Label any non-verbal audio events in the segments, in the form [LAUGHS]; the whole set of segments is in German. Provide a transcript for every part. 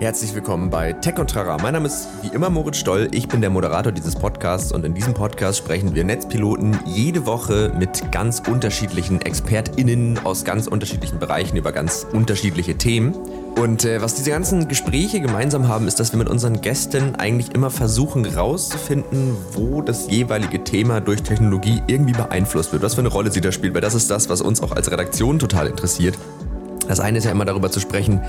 Herzlich willkommen bei Tech und Trara. Mein Name ist wie immer Moritz Stoll. Ich bin der Moderator dieses Podcasts und in diesem Podcast sprechen wir Netzpiloten jede Woche mit ganz unterschiedlichen ExpertInnen aus ganz unterschiedlichen Bereichen über ganz unterschiedliche Themen. Und äh, was diese ganzen Gespräche gemeinsam haben, ist, dass wir mit unseren Gästen eigentlich immer versuchen herauszufinden, wo das jeweilige Thema durch Technologie irgendwie beeinflusst wird, was für eine Rolle sie da spielt, weil das ist das, was uns auch als Redaktion total interessiert. Das eine ist ja immer darüber zu sprechen,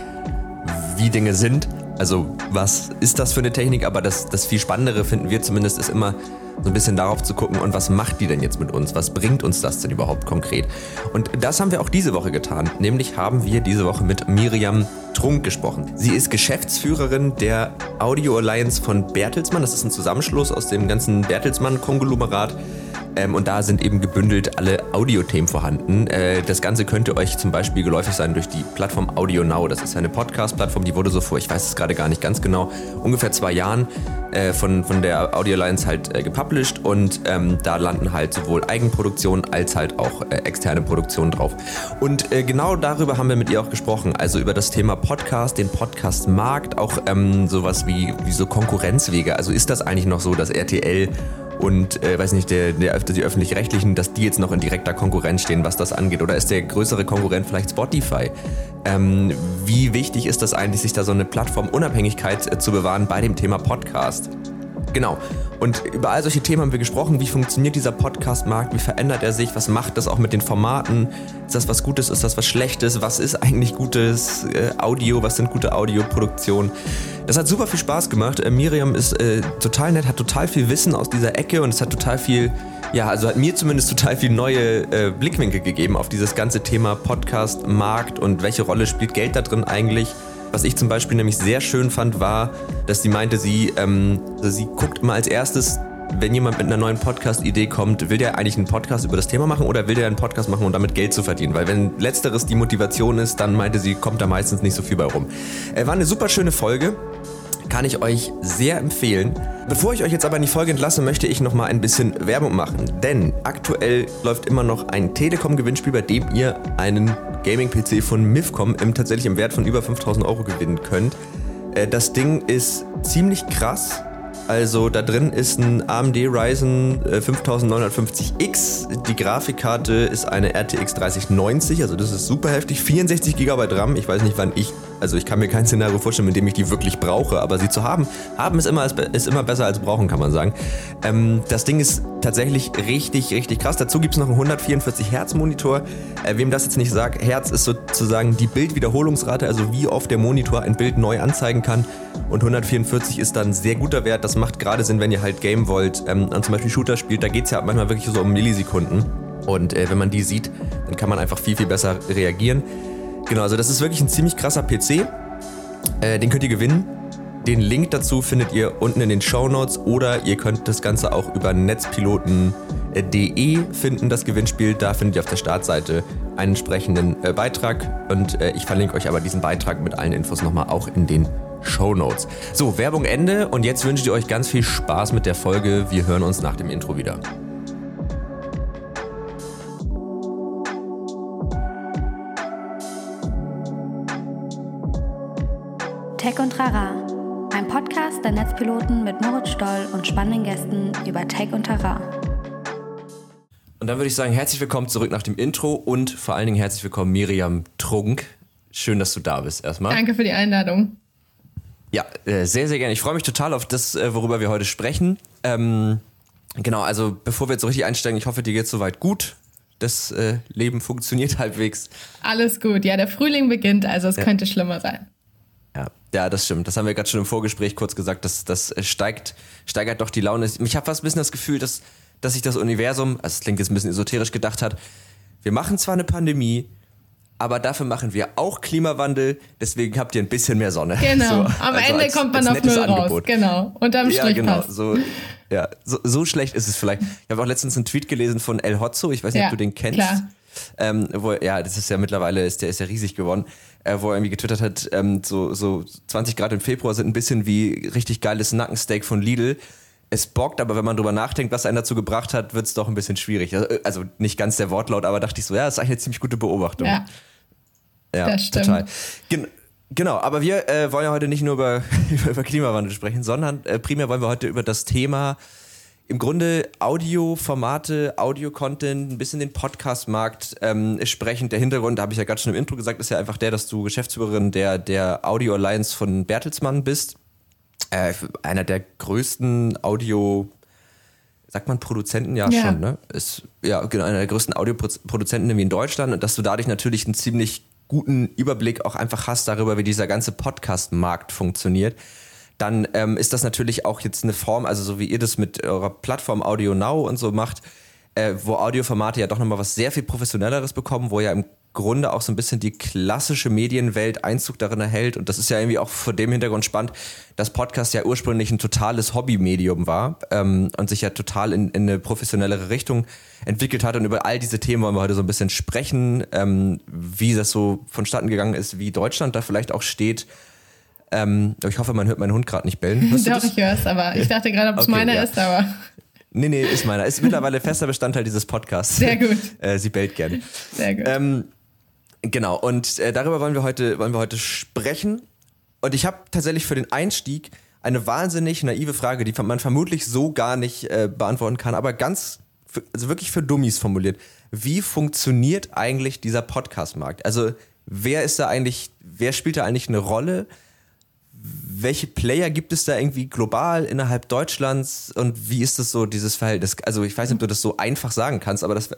wie Dinge sind. Also was ist das für eine Technik? Aber das, das viel Spannendere finden wir zumindest ist immer so ein bisschen darauf zu gucken, und was macht die denn jetzt mit uns? Was bringt uns das denn überhaupt konkret? Und das haben wir auch diese Woche getan. Nämlich haben wir diese Woche mit Miriam Trunk gesprochen. Sie ist Geschäftsführerin der Audio Alliance von Bertelsmann. Das ist ein Zusammenschluss aus dem ganzen Bertelsmann-Konglomerat. Ähm, und da sind eben gebündelt alle Audiothemen vorhanden. Äh, das Ganze könnte euch zum Beispiel geläufig sein durch die Plattform Audio Now. Das ist eine Podcast-Plattform, die wurde so vor, ich weiß es gerade gar nicht ganz genau, ungefähr zwei Jahren äh, von, von der Audio Alliance halt äh, gepublished und ähm, da landen halt sowohl Eigenproduktionen als halt auch äh, externe Produktionen drauf. Und äh, genau darüber haben wir mit ihr auch gesprochen, also über das Thema Podcast, den Podcast-Markt, auch ähm, sowas wie, wie so Konkurrenzwege. Also ist das eigentlich noch so, dass RTL und äh, weiß nicht, der, der, die öffentlich-rechtlichen, dass die jetzt noch in direkter Konkurrenz stehen, was das angeht? Oder ist der größere Konkurrent vielleicht Spotify? Ähm, wie wichtig ist das eigentlich, sich da so eine Plattformunabhängigkeit äh, zu bewahren bei dem Thema Podcast? Genau. Und über all solche Themen haben wir gesprochen. Wie funktioniert dieser Podcast-Markt? Wie verändert er sich? Was macht das auch mit den Formaten? Ist das was Gutes? Ist das was Schlechtes? Was ist eigentlich gutes äh, Audio? Was sind gute Audioproduktionen? Das hat super viel Spaß gemacht. Äh, Miriam ist äh, total nett, hat total viel Wissen aus dieser Ecke und es hat total viel, ja, also hat mir zumindest total viel neue äh, Blickwinkel gegeben auf dieses ganze Thema Podcast, Markt und welche Rolle spielt Geld da drin eigentlich. Was ich zum Beispiel nämlich sehr schön fand, war, dass sie meinte, sie, ähm, sie guckt immer als erstes, wenn jemand mit einer neuen Podcast-Idee kommt, will der eigentlich einen Podcast über das Thema machen oder will der einen Podcast machen, um damit Geld zu verdienen? Weil wenn letzteres die Motivation ist, dann meinte sie, kommt da meistens nicht so viel bei rum. Äh, war eine super schöne Folge kann ich euch sehr empfehlen. Bevor ich euch jetzt aber in die Folge entlasse, möchte ich noch mal ein bisschen Werbung machen, denn aktuell läuft immer noch ein Telekom-Gewinnspiel, bei dem ihr einen Gaming-PC von Mifcom im tatsächlich im Wert von über 5000 Euro gewinnen könnt. Äh, das Ding ist ziemlich krass. Also da drin ist ein AMD Ryzen 5950X. Äh, die Grafikkarte ist eine RTX 3090, also das ist super heftig. 64 GB RAM. Ich weiß nicht, wann ich also ich kann mir kein Szenario vorstellen, in dem ich die wirklich brauche, aber sie zu haben, haben ist immer, ist immer besser als brauchen, kann man sagen. Ähm, das Ding ist tatsächlich richtig, richtig krass. Dazu gibt es noch einen 144 Hertz Monitor. Äh, wem das jetzt nicht sagt, Hertz ist sozusagen die Bildwiederholungsrate, also wie oft der Monitor ein Bild neu anzeigen kann. Und 144 ist dann ein sehr guter Wert. Das macht gerade Sinn, wenn ihr halt Game wollt, ähm, und zum Beispiel Shooter spielt. Da geht es ja manchmal wirklich so um Millisekunden. Und äh, wenn man die sieht, dann kann man einfach viel, viel besser reagieren. Genau, also das ist wirklich ein ziemlich krasser PC. Äh, den könnt ihr gewinnen. Den Link dazu findet ihr unten in den Show Notes oder ihr könnt das Ganze auch über netzpiloten.de finden, das Gewinnspiel. Da findet ihr auf der Startseite einen entsprechenden äh, Beitrag und äh, ich verlinke euch aber diesen Beitrag mit allen Infos nochmal auch in den Show Notes. So, Werbung Ende und jetzt wünsche ich euch ganz viel Spaß mit der Folge. Wir hören uns nach dem Intro wieder. Tech und Trara, ein Podcast der Netzpiloten mit Moritz Stoll und spannenden Gästen über Tech und Trara. Und dann würde ich sagen, herzlich willkommen zurück nach dem Intro und vor allen Dingen herzlich willkommen Miriam Trunk. Schön, dass du da bist erstmal. Danke für die Einladung. Ja, äh, sehr, sehr gerne. Ich freue mich total auf das, äh, worüber wir heute sprechen. Ähm, genau, also bevor wir jetzt so richtig einsteigen, ich hoffe, dir geht es soweit gut. Das äh, Leben funktioniert [LAUGHS] halbwegs. Alles gut, ja, der Frühling beginnt, also es ja. könnte schlimmer sein. Ja, das stimmt. Das haben wir gerade schon im Vorgespräch kurz gesagt. Das, das steigt, steigert doch die Laune. Ich habe fast ein bisschen das Gefühl, dass, dass sich das Universum, also es klingt jetzt ein bisschen esoterisch gedacht hat, wir machen zwar eine Pandemie, aber dafür machen wir auch Klimawandel, deswegen habt ihr ein bisschen mehr Sonne. Genau, so, am also Ende als, kommt man auf Null raus. Genau, unterm Strich ja, genau, passt. So, ja, so, so schlecht ist es vielleicht. Ich habe auch letztens einen Tweet gelesen von El Hotzo, ich weiß nicht, ja, ob du den kennst. Klar. Ähm, wo, ja, das ist ja mittlerweile, ist der ist ja riesig geworden äh, wo er irgendwie getwittert hat, ähm, so, so 20 Grad im Februar sind ein bisschen wie richtig geiles Nackensteak von Lidl. Es bockt, aber wenn man drüber nachdenkt, was einen dazu gebracht hat, wird es doch ein bisschen schwierig. Also, also, nicht ganz der Wortlaut, aber dachte ich so, ja, das ist eigentlich eine ziemlich gute Beobachtung. Ja, ja total. Gen Genau, aber wir äh, wollen ja heute nicht nur über, [LAUGHS] über Klimawandel sprechen, sondern äh, primär wollen wir heute über das Thema im Grunde Audioformate, Audio-Content, ein bisschen den Podcast-Markt ähm, sprechen. Der Hintergrund, da habe ich ja gerade schon im Intro gesagt, ist ja einfach der, dass du Geschäftsführerin der, der Audio Alliance von Bertelsmann bist. Äh, einer der größten Audio- sagt man Produzenten ja, ja, schon, ne? Ist ja genau einer der größten Audioproduzenten in Deutschland und dass du dadurch natürlich einen ziemlich guten Überblick auch einfach hast darüber, wie dieser ganze Podcast-Markt funktioniert dann ähm, ist das natürlich auch jetzt eine Form, also so wie ihr das mit eurer Plattform Audio Now und so macht, äh, wo Audioformate ja doch nochmal was sehr viel professionelleres bekommen, wo ja im Grunde auch so ein bisschen die klassische Medienwelt Einzug darin erhält. Und das ist ja irgendwie auch vor dem Hintergrund spannend, dass Podcast ja ursprünglich ein totales Hobbymedium war ähm, und sich ja total in, in, eine professionellere Richtung entwickelt hat. Und über all diese Themen wollen wir heute so ein bisschen sprechen, ähm, wie das so vonstatten gegangen ist, wie Deutschland da vielleicht auch steht ähm, ich hoffe, man hört meinen Hund gerade nicht bellen. Doch, ich höre es, aber ich dachte gerade, ob es okay, meiner ja. ist, aber. Nee, nee, ist meiner. Ist mittlerweile fester Bestandteil dieses Podcasts. Sehr gut. [LAUGHS] Äh, sie bellt gerne. Sehr gut. Ähm, genau, und äh, darüber wollen wir heute, wollen wir heute sprechen. Und ich habe tatsächlich für den Einstieg eine wahnsinnig naive Frage, die man vermutlich so gar nicht äh, beantworten kann, aber ganz, für, also wirklich für Dummies formuliert. Wie funktioniert eigentlich dieser Podcast-Markt? Also, wer ist da eigentlich, wer spielt da eigentlich eine Rolle? Welche Player gibt es da irgendwie global innerhalb Deutschlands und wie ist das so, dieses Verhältnis? Also ich weiß nicht, ob du das so einfach sagen kannst, aber das,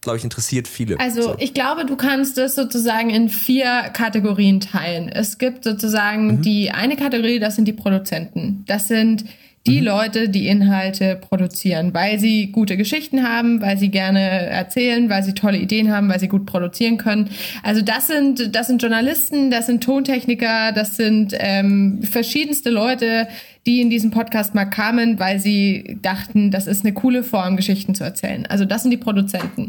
glaube ich, interessiert viele. Also so. ich glaube, du kannst das sozusagen in vier Kategorien teilen. Es gibt sozusagen mhm. die eine Kategorie, das sind die Produzenten. Das sind die mhm. Leute, die Inhalte produzieren, weil sie gute Geschichten haben, weil sie gerne erzählen, weil sie tolle Ideen haben, weil sie gut produzieren können. Also das sind das sind Journalisten, das sind Tontechniker, das sind ähm, verschiedenste Leute, die in diesen Podcast mal kamen, weil sie dachten, das ist eine coole Form, Geschichten zu erzählen. Also das sind die Produzenten.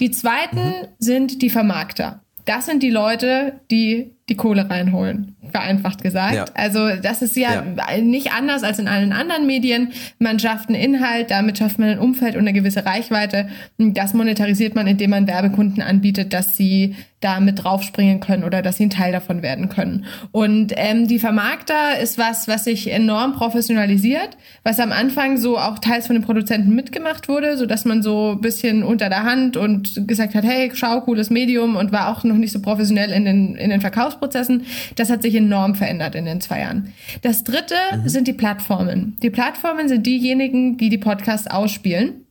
Die zweiten mhm. sind die Vermarkter. Das sind die Leute, die die Kohle reinholen, vereinfacht gesagt. Ja. Also das ist ja, ja, nicht anders als in allen anderen Medien. Man schafft einen Inhalt, damit schafft man ein Umfeld und eine gewisse Reichweite. Das monetarisiert man, indem man Werbekunden anbietet, dass sie da mit draufspringen können oder dass sie ein Teil davon werden können. Und ähm, die Vermarkter ist was, was sich enorm professionalisiert, was am Anfang so auch teils von den Produzenten mitgemacht wurde, so dass man so ein bisschen unter der Hand und gesagt hat, hey, schau, cooles Medium und war auch noch nicht so professionell in den, in den Verkaufs Verkaufsprozessen. Das hat sich enorm verändert in den zwei Jahren. Das dritte mhm. sind die Plattformen. Die Plattformen sind diejenigen, die die Podcasts ausspielen.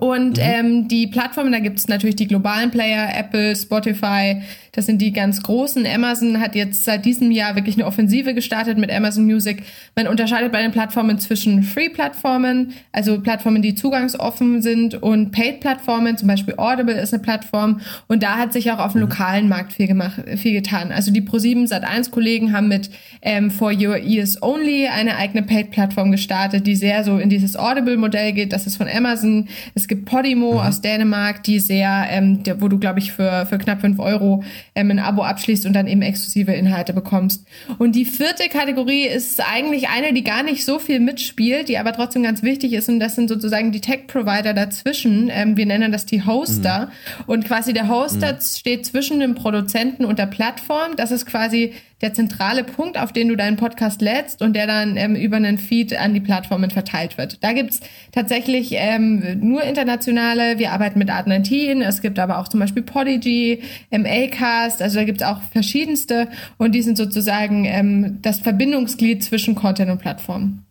Und mhm. ähm, die Plattformen, da gibt es natürlich die globalen Player, Apple, Spotify, das sind die ganz großen. Amazon hat jetzt seit diesem Jahr wirklich eine Offensive gestartet mit Amazon Music. Man unterscheidet bei den Plattformen zwischen Free-Plattformen, also Plattformen, die zugangsoffen sind, und Paid-Plattformen, zum Beispiel Audible ist eine Plattform. Und da hat sich auch auf dem mhm. lokalen Markt viel, gemacht, viel getan. Also die Pro7 Sat1-Kollegen haben mit ähm, For Your Ears Only eine eigene Paid-Plattform gestartet, die sehr so in dieses Audible-Modell geht. Das ist von Amazon. Es gibt Podimo mhm. aus Dänemark, die sehr, ähm, der, wo du, glaube ich, für, für knapp fünf Euro ähm, ein Abo abschließt und dann eben exklusive Inhalte bekommst. Und die vierte Kategorie ist eigentlich eine, die gar nicht so viel mitspielt, die aber trotzdem ganz wichtig ist. Und das sind sozusagen die Tech-Provider dazwischen. Ähm, wir nennen das die Hoster. Mhm. Und quasi der Hoster mhm. steht zwischen dem Produzenten und der Plattform. Das ist quasi der zentrale Punkt, auf den du deinen Podcast lädst und der dann ähm, über einen Feed an die Plattformen verteilt wird. Da gibt's tatsächlich ähm, nur internationale, wir arbeiten mit Art19, es gibt aber auch zum Beispiel Podigy, MA-Cast, also da gibt's auch verschiedenste und die sind sozusagen ähm, das Verbindungsglied zwischen Content und Plattform.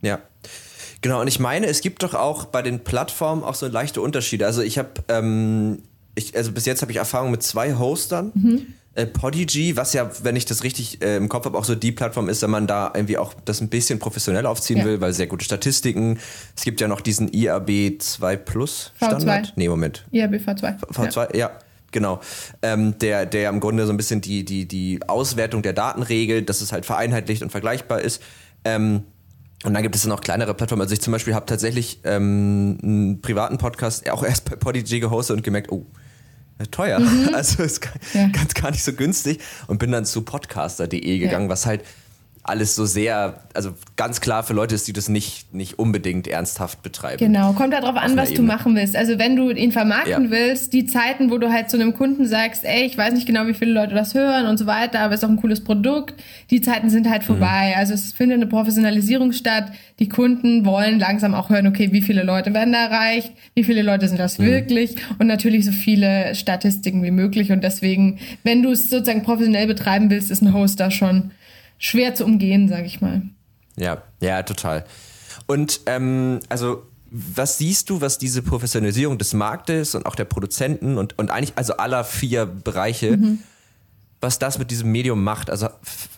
Ja. Genau, und ich meine, es gibt doch auch bei den Plattformen auch so leichte Unterschiede. Also ich habe, ähm, also bis jetzt habe ich Erfahrung mit zwei Hostern. Mhm äh, Podigy, was ja, wenn ich das richtig äh, im Kopf habe, auch so die Plattform ist, wenn man da irgendwie auch das ein bisschen professionell aufziehen ja. will, weil sehr gute Statistiken. Es gibt ja noch diesen IAB 2 Plus Standard. V2. Nee, Moment. IAB V2. V2, ja. ja. Genau, ähm, der, der im Grunde so ein bisschen die, die, die Auswertung der Daten regelt, dass es halt vereinheitlicht und vergleichbar ist. Ähm, und dann gibt es noch kleinere Plattformen. Also ich zum Beispiel habe tatsächlich ähm, einen privaten Podcast auch erst bei Podigy gehostet und gemerkt, oh, teuer. Mhm. [LAUGHS] Also ist ja. ganz gar nicht so günstig. Und bin dann zu podcaster.de gegangen, ja. was halt alles so sehr, also ganz klar für Leute ist, die das nicht, nicht unbedingt ernsthaft betreiben. Genau, kommt darauf an, was du machen willst. Also wenn du ihn vermarkten ja. willst, die Zeiten, wo du halt zu einem Kunden sagst, ey, ich weiß nicht genau, wie viele Leute das hören und so weiter, aber es ist auch ein cooles Produkt, die Zeiten sind halt vorbei. Mhm. Also es findet eine Professionalisierung statt. Die Kunden wollen langsam auch hören, okay, wie viele Leute werden da erreicht, wie viele Leute sind das mhm. wirklich und natürlich so viele Statistiken wie möglich. Und deswegen, wenn du es sozusagen professionell betreiben willst, ist ein Host da schon schwer zu umgehen, sage ich mal. Ja, ja, total. Und ähm, also was siehst du, was diese Professionalisierung des Marktes und auch der Produzenten und, und eigentlich also aller vier Bereiche, mhm. was das mit diesem Medium macht? Also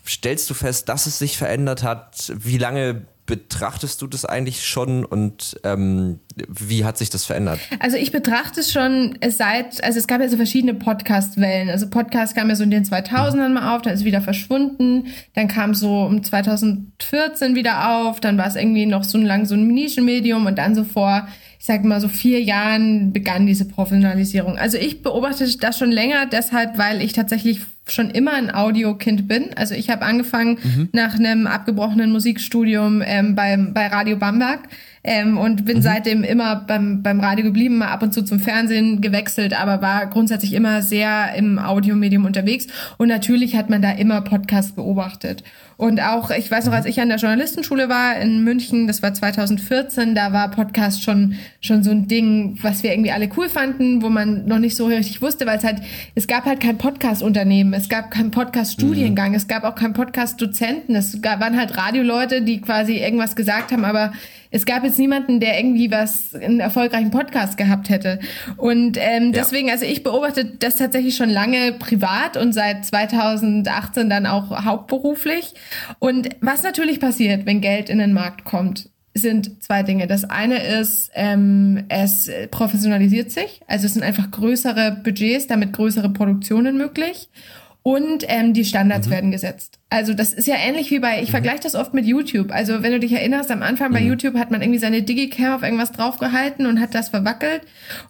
stellst du fest, dass es sich verändert hat? Wie lange betrachtest du das eigentlich schon und ähm, wie hat sich das verändert? Also ich betrachte es schon seit, also es gab ja so verschiedene Podcast-Wellen. Also Podcast kam ja so in den 2000ern mal auf, dann ist es wieder verschwunden. Dann kam so um 2014 wieder auf, dann war es irgendwie noch so lang so ein Nischenmedium und dann so vor ich sage mal so vier Jahren begann diese Professionalisierung. Also ich beobachte das schon länger, deshalb, weil ich tatsächlich schon immer ein Audiokind bin. Also ich habe angefangen mhm. nach einem abgebrochenen Musikstudium ähm, beim, bei Radio Bamberg ähm, und bin mhm. seitdem immer beim, beim Radio geblieben, mal ab und zu zum Fernsehen gewechselt, aber war grundsätzlich immer sehr im Audiomedium unterwegs. Und natürlich hat man da immer Podcasts beobachtet. Und auch, ich weiß noch, als ich an der Journalistenschule war in München, das war 2014, da war Podcast schon, schon so ein Ding, was wir irgendwie alle cool fanden, wo man noch nicht so richtig wusste, weil es halt, es gab halt kein Podcast-Unternehmen, es gab keinen Podcast-Studiengang, mhm. es gab auch keinen Podcast-Dozenten, es gab, waren halt Radioleute, die quasi irgendwas gesagt haben, aber es gab jetzt niemanden, der irgendwie was, einen erfolgreichen Podcast gehabt hätte. Und ähm, deswegen, ja. also ich beobachte das tatsächlich schon lange privat und seit 2018 dann auch hauptberuflich. Und was natürlich passiert, wenn Geld in den Markt kommt, sind zwei Dinge. Das eine ist, ähm, es professionalisiert sich, also es sind einfach größere Budgets, damit größere Produktionen möglich. Und ähm, die Standards mhm. werden gesetzt. Also das ist ja ähnlich wie bei, ich mhm. vergleiche das oft mit YouTube. Also wenn du dich erinnerst, am Anfang mhm. bei YouTube hat man irgendwie seine Digicam auf irgendwas draufgehalten und hat das verwackelt.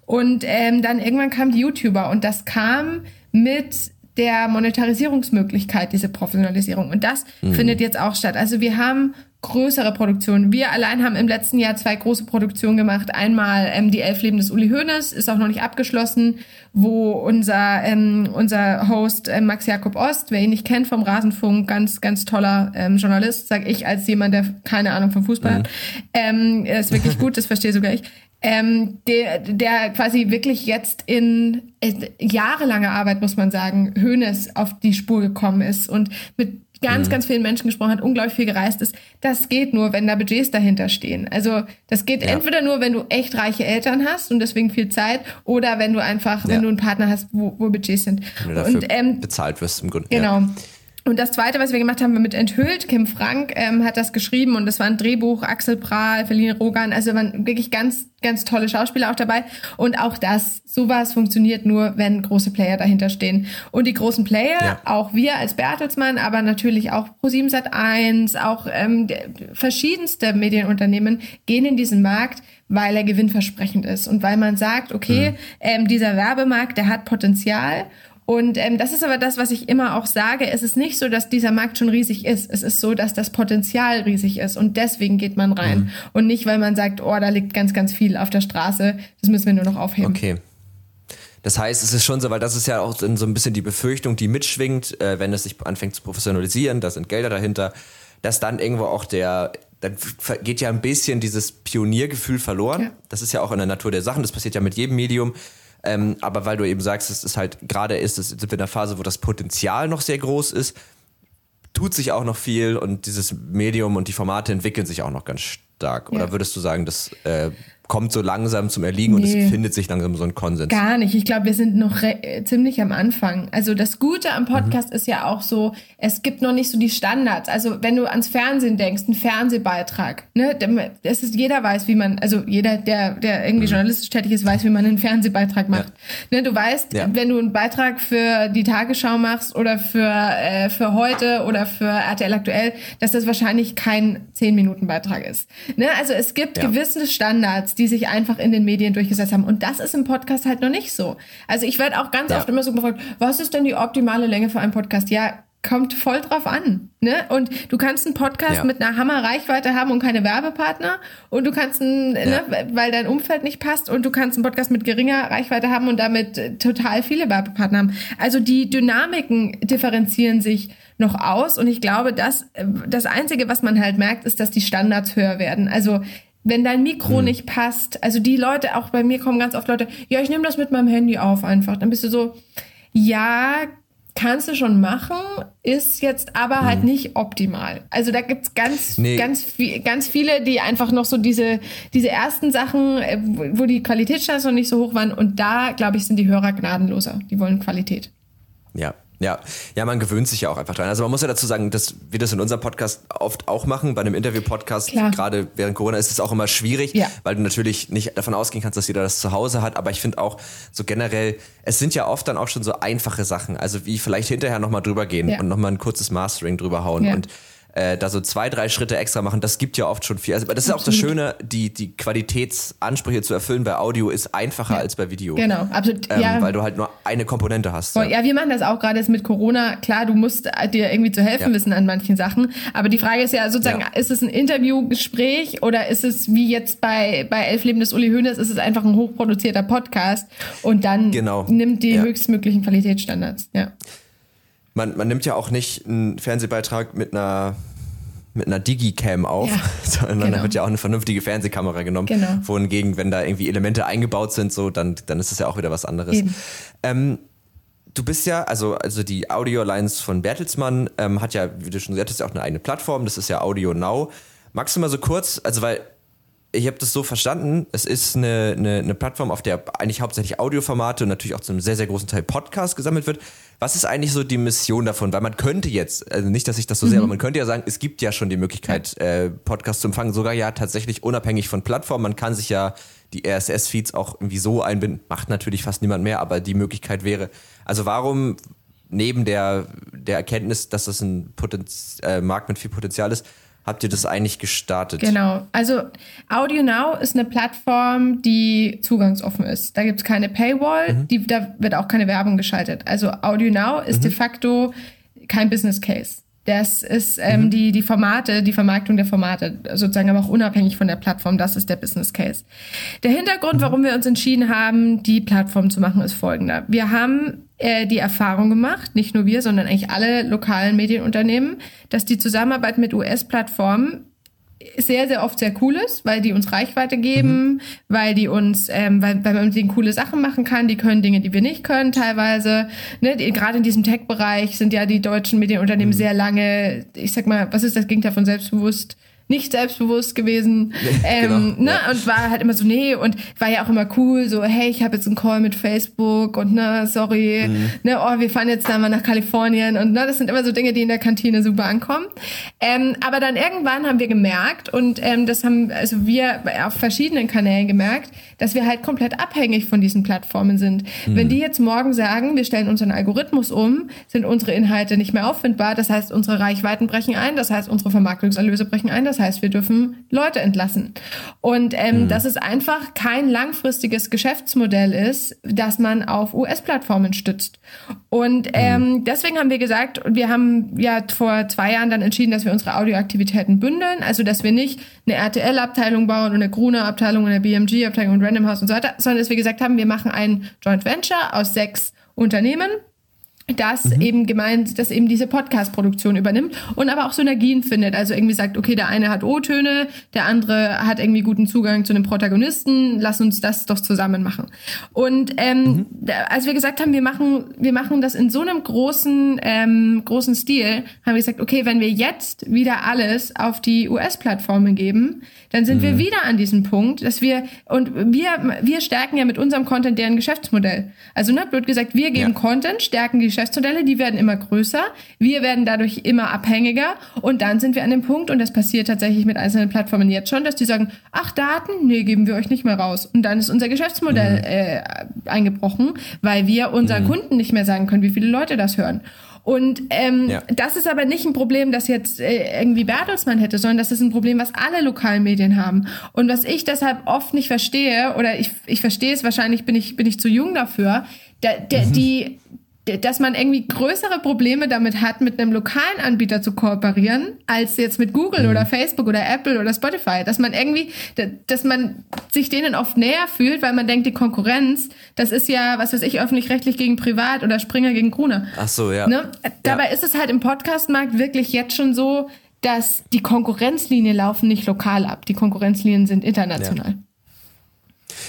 Und ähm, dann irgendwann kamen die YouTuber und das kam mit der Monetarisierungsmöglichkeit, diese Professionalisierung. Und das mhm. findet jetzt auch statt. Also wir haben größere Produktionen. Wir allein haben im letzten Jahr zwei große Produktionen gemacht. Einmal ähm, die Elf Leben des Uli Hoeneß, ist auch noch nicht abgeschlossen, wo unser ähm, unser Host äh, Max Jakob Ost, wer ihn nicht kennt vom Rasenfunk, ganz ganz toller ähm, Journalist, sag ich als jemand, der keine Ahnung vom Fußball mhm. hat, ähm, ist wirklich gut, das verstehe sogar ich. Ähm, der, der quasi wirklich jetzt in äh, jahrelanger Arbeit, muss man sagen, Hoeneß auf die Spur gekommen ist und mit ganz, mhm. ganz vielen Menschen gesprochen hat, unglaublich viel gereist ist. Das geht nur, wenn da Budgets dahinter stehen. Also das geht ja. entweder nur, wenn du echt reiche Eltern hast und deswegen viel Zeit, oder wenn du einfach, ja. wenn du einen Partner hast, wo, wo Budgets sind. Wenn du dafür und, ähm, bezahlt wirst im Grunde. Genau. Ja. Und das zweite, was wir gemacht haben, wir mit Enthüllt. Kim Frank ähm, hat das geschrieben und das war ein Drehbuch, Axel Prahl, Feline Rogan, also waren wirklich ganz, ganz tolle Schauspieler auch dabei. Und auch das, sowas funktioniert nur, wenn große Player dahinter stehen. Und die großen Player, ja. auch wir als Bertelsmann, aber natürlich auch Pro7 Sat 1, auch ähm, verschiedenste Medienunternehmen gehen in diesen Markt, weil er gewinnversprechend ist und weil man sagt, okay, mhm. ähm, dieser Werbemarkt, der hat Potenzial und ähm, das ist aber das, was ich immer auch sage. Es ist nicht so, dass dieser Markt schon riesig ist. Es ist so, dass das Potenzial riesig ist und deswegen geht man rein. Mhm. Und nicht, weil man sagt, oh, da liegt ganz, ganz viel auf der Straße. Das müssen wir nur noch aufheben. Okay. Das heißt, es ist schon so, weil das ist ja auch so ein bisschen die Befürchtung, die mitschwingt, äh, wenn es sich anfängt zu professionalisieren, da sind Gelder dahinter, dass dann irgendwo auch der, dann geht ja ein bisschen dieses Pioniergefühl verloren. Ja. Das ist ja auch in der Natur der Sachen, das passiert ja mit jedem Medium ähm, aber weil du eben sagst, es ist halt gerade ist, es sind wir in einer Phase, wo das Potenzial noch sehr groß ist, tut sich auch noch viel und dieses Medium und die Formate entwickeln sich auch noch ganz stark. Oder würdest du sagen, dass äh, kommt so langsam zum Erliegen nee. und es findet sich langsam so ein Konsens. Gar nicht. Ich glaube, wir sind noch ziemlich am Anfang. Also das Gute am Podcast mhm. ist ja auch so, es gibt noch nicht so die Standards. Also wenn du ans Fernsehen denkst, ein Fernsehbeitrag, ne, das ist, jeder weiß, wie man, also jeder, der, der irgendwie mhm. journalistisch tätig ist, weiß, wie man einen Fernsehbeitrag macht. Ja. Ne, du weißt, ja. wenn du einen Beitrag für die Tagesschau machst oder für, äh, für heute oder für RTL aktuell, dass das wahrscheinlich kein 10-Minuten-Beitrag ist. Ne? Also es gibt ja. gewisse Standards, die die sich einfach in den Medien durchgesetzt haben. Und das ist im Podcast halt noch nicht so. Also ich werde auch ganz ja. oft immer so gefragt, was ist denn die optimale Länge für einen Podcast? Ja, kommt voll drauf an. Ne? Und du kannst einen Podcast ja. mit einer Hammer-Reichweite haben und keine Werbepartner. Und du kannst einen, ja. ne, weil dein Umfeld nicht passt. Und du kannst einen Podcast mit geringer Reichweite haben und damit total viele Werbepartner haben. Also die Dynamiken differenzieren sich noch aus. Und ich glaube, dass das Einzige, was man halt merkt, ist, dass die Standards höher werden. Also wenn dein Mikro hm. nicht passt, also die Leute, auch bei mir kommen ganz oft Leute, ja, ich nehme das mit meinem Handy auf einfach. Dann bist du so, ja, kannst du schon machen, ist jetzt aber halt mhm. nicht optimal. Also da gibt's ganz, nee. ganz, viel, ganz viele, die einfach noch so diese, diese ersten Sachen, äh, wo die Qualitätsstandards noch nicht so hoch waren. Und da, glaube ich, sind die Hörer gnadenloser. Die wollen Qualität. Ja, ja, ja, man gewöhnt sich ja auch einfach dran. Also man muss ja dazu sagen, dass wir das in unserem Podcast oft auch machen. Bei einem Interview-Podcast, gerade während Corona, ist es auch immer schwierig, ja. weil du natürlich nicht davon ausgehen kannst, dass jeder das zu Hause hat. Aber ich finde auch so generell, es sind ja oft dann auch schon so einfache Sachen. Also wie vielleicht hinterher nochmal drüber gehen ja. und nochmal ein kurzes Mastering drüber hauen. Ja. Und äh, da so zwei, drei Schritte extra machen, das gibt ja oft schon viel. Also das ist absolut. auch das Schöne, die, die Qualitätsansprüche zu erfüllen bei Audio ist einfacher ja. als bei Video. Genau, absolut. Ähm, ja. Weil du halt nur eine Komponente hast. Ja. ja, wir machen das auch gerade jetzt mit Corona. Klar, du musst dir irgendwie zu helfen wissen an manchen Sachen. Aber die Frage ist ja sozusagen, ist es ein Interviewgespräch oder ist es wie jetzt bei, bei Elf Leben des Uli Hoeneß, ist es einfach ein hochproduzierter Podcast und dann genau. nimmt die höchstmöglichen Qualitätsstandards. Ja man, man nimmt ja auch nicht einen Fernsehbeitrag mit einer mit einer Digicam auf, ja, [LAUGHS] sondern genau. da wird ja auch eine vernünftige Fernsehkamera genommen. Genau. Wohingegen, wenn da irgendwie Elemente eingebaut sind, so, dann, dann ist es ja auch wieder was anderes. Ähm, du bist ja, also, also die Audio Alliance von Bertelsmann ähm, hat ja, wie du schon gesagt hast, ja auch eine eigene Plattform, das ist ja Audio Now. Magst du mal so kurz, also weil ich habe das so verstanden, es ist eine, eine, eine Plattform, auf der eigentlich hauptsächlich Audioformate und natürlich auch zu einem sehr, sehr großen Teil Podcast gesammelt wird. Was ist eigentlich so die Mission davon? Weil man könnte jetzt, also nicht, dass ich das so mhm. sehe, aber man könnte ja sagen, es gibt ja schon die Möglichkeit, äh, Podcasts zu empfangen, sogar ja tatsächlich unabhängig von Plattformen. Man kann sich ja die RSS-Feeds auch irgendwie so einbinden. Macht natürlich fast niemand mehr, aber die Möglichkeit wäre. Also warum neben der, der Erkenntnis, dass das ein Potenz äh, Markt mit viel Potenzial ist, habt ihr das eigentlich gestartet? Genau. Also Audio Now ist eine Plattform, die zugangsoffen ist. Da gibt es keine Paywall, mhm. die, da wird auch keine Werbung geschaltet. Also Audio Now ist mhm. de facto kein Business Case. Das ist ähm, mhm. die, die Formate, die Vermarktung der Formate, sozusagen aber auch unabhängig von der Plattform. Das ist der Business Case. Der Hintergrund, mhm. warum wir uns entschieden haben, die Plattform zu machen, ist folgender. Wir haben äh, die Erfahrung gemacht, nicht nur wir, sondern eigentlich alle lokalen Medienunternehmen, dass die Zusammenarbeit mit US-Plattformen sehr, sehr oft sehr cool ist, weil die uns Reichweite geben, mhm. weil die uns, ähm, weil, weil man mit denen coole Sachen machen kann, die können Dinge, die wir nicht können teilweise. Ne? Gerade in diesem Tech-Bereich sind ja die deutschen Medienunternehmen mhm. sehr lange, ich sag mal, was ist das Gegenteil von selbstbewusst? Nicht selbstbewusst gewesen. [LAUGHS] Ähm, genau, ne? Ja. Und war halt immer so, nee, und war ja auch immer cool, so, hey, ich habe jetzt einen Call mit Facebook und ne, sorry, mhm. ne, oh, wir fahren jetzt da mal nach Kalifornien und ne, das sind immer so Dinge, die in der Kantine super ankommen. Ähm, aber dann irgendwann haben wir gemerkt, und ähm, das haben also wir auf verschiedenen Kanälen gemerkt, dass wir halt komplett abhängig von diesen Plattformen sind. Mhm. Wenn die jetzt morgen sagen, wir stellen unseren Algorithmus um, sind unsere Inhalte nicht mehr auffindbar, das heißt, unsere Reichweiten brechen ein, das heißt, unsere Vermarktungserlöse brechen ein, das heißt, wir dürfen Leute entlassen. Und ähm, mhm. dass es einfach kein langfristiges Geschäftsmodell ist, dass man auf US-Plattformen stützt. Und mhm. ähm, deswegen haben wir gesagt, wir haben ja vor zwei Jahren dann entschieden, dass wir unsere Audioaktivitäten bündeln, also dass wir nicht eine RTL-Abteilung bauen und eine Gruner-Abteilung und eine BMG-Abteilung und Random House und so weiter, sondern dass wir gesagt haben, wir machen ein Joint Venture aus sechs Unternehmen das mhm. eben gemeint, dass eben diese Podcast-Produktion übernimmt und aber auch Synergien findet. Also irgendwie sagt, okay, der eine hat O-Töne, der andere hat irgendwie guten Zugang zu einem Protagonisten, lass uns das doch zusammen machen. Und ähm, mhm. als wir gesagt haben, wir machen, wir machen das in so einem großen, ähm, großen Stil, haben wir gesagt, okay, wenn wir jetzt wieder alles auf die US-Plattformen geben, dann sind mhm. wir wieder an diesem Punkt, dass wir, und wir, wir stärken ja mit unserem Content deren Geschäftsmodell. Also, ne, blöd gesagt, wir geben ja. Content, stärken die Geschäftsmodelle, die werden immer größer, wir werden dadurch immer abhängiger und dann sind wir an dem Punkt, und das passiert tatsächlich mit einzelnen Plattformen jetzt schon, dass die sagen, ach, Daten, nee, geben wir euch nicht mehr raus. Und dann ist unser Geschäftsmodell mhm. äh, eingebrochen, weil wir unseren mhm. Kunden nicht mehr sagen können, wie viele Leute das hören. Und ähm, ja. das ist aber nicht ein Problem, das jetzt äh, irgendwie Bertelsmann hätte, sondern das ist ein Problem, was alle lokalen Medien haben. Und was ich deshalb oft nicht verstehe, oder ich, ich verstehe es wahrscheinlich, bin ich, bin ich zu jung dafür, der, der, mhm. die, dass man irgendwie größere Probleme damit hat, mit einem lokalen Anbieter zu kooperieren, als jetzt mit Google mhm. oder Facebook oder Apple oder Spotify. Dass man irgendwie, dass man sich denen oft näher fühlt, weil man denkt, die Konkurrenz, das ist ja, was weiß ich, öffentlich-rechtlich gegen Privat oder Springer gegen Gruner. Ach so, ja. Ne? Dabei ja. ist es halt im Podcastmarkt wirklich jetzt schon so, dass die Konkurrenzlinien laufen nicht lokal ab. Die Konkurrenzlinien sind international. Ja.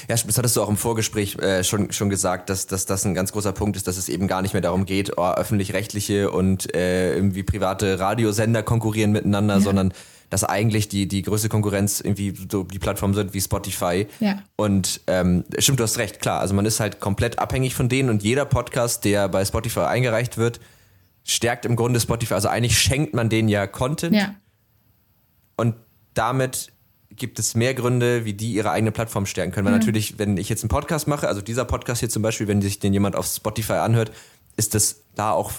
Ja, das hattest du auch im Vorgespräch äh, schon, schon gesagt, dass, dass das ein ganz großer Punkt ist, dass es eben gar nicht mehr darum geht, oh, öffentlich-rechtliche und äh, irgendwie private Radiosender konkurrieren miteinander, ja. sondern dass eigentlich die, die größte Konkurrenz irgendwie so die Plattformen sind wie Spotify. Ja. Und ähm, stimmt, du hast recht, klar. Also man ist halt komplett abhängig von denen und jeder Podcast, der bei Spotify eingereicht wird, stärkt im Grunde Spotify. Also eigentlich schenkt man denen ja Content. Ja. Und damit gibt es mehr Gründe, wie die ihre eigene Plattform stärken können. Weil mhm. natürlich, wenn ich jetzt einen Podcast mache, also dieser Podcast hier zum Beispiel, wenn sich den jemand auf Spotify anhört, ist das da auch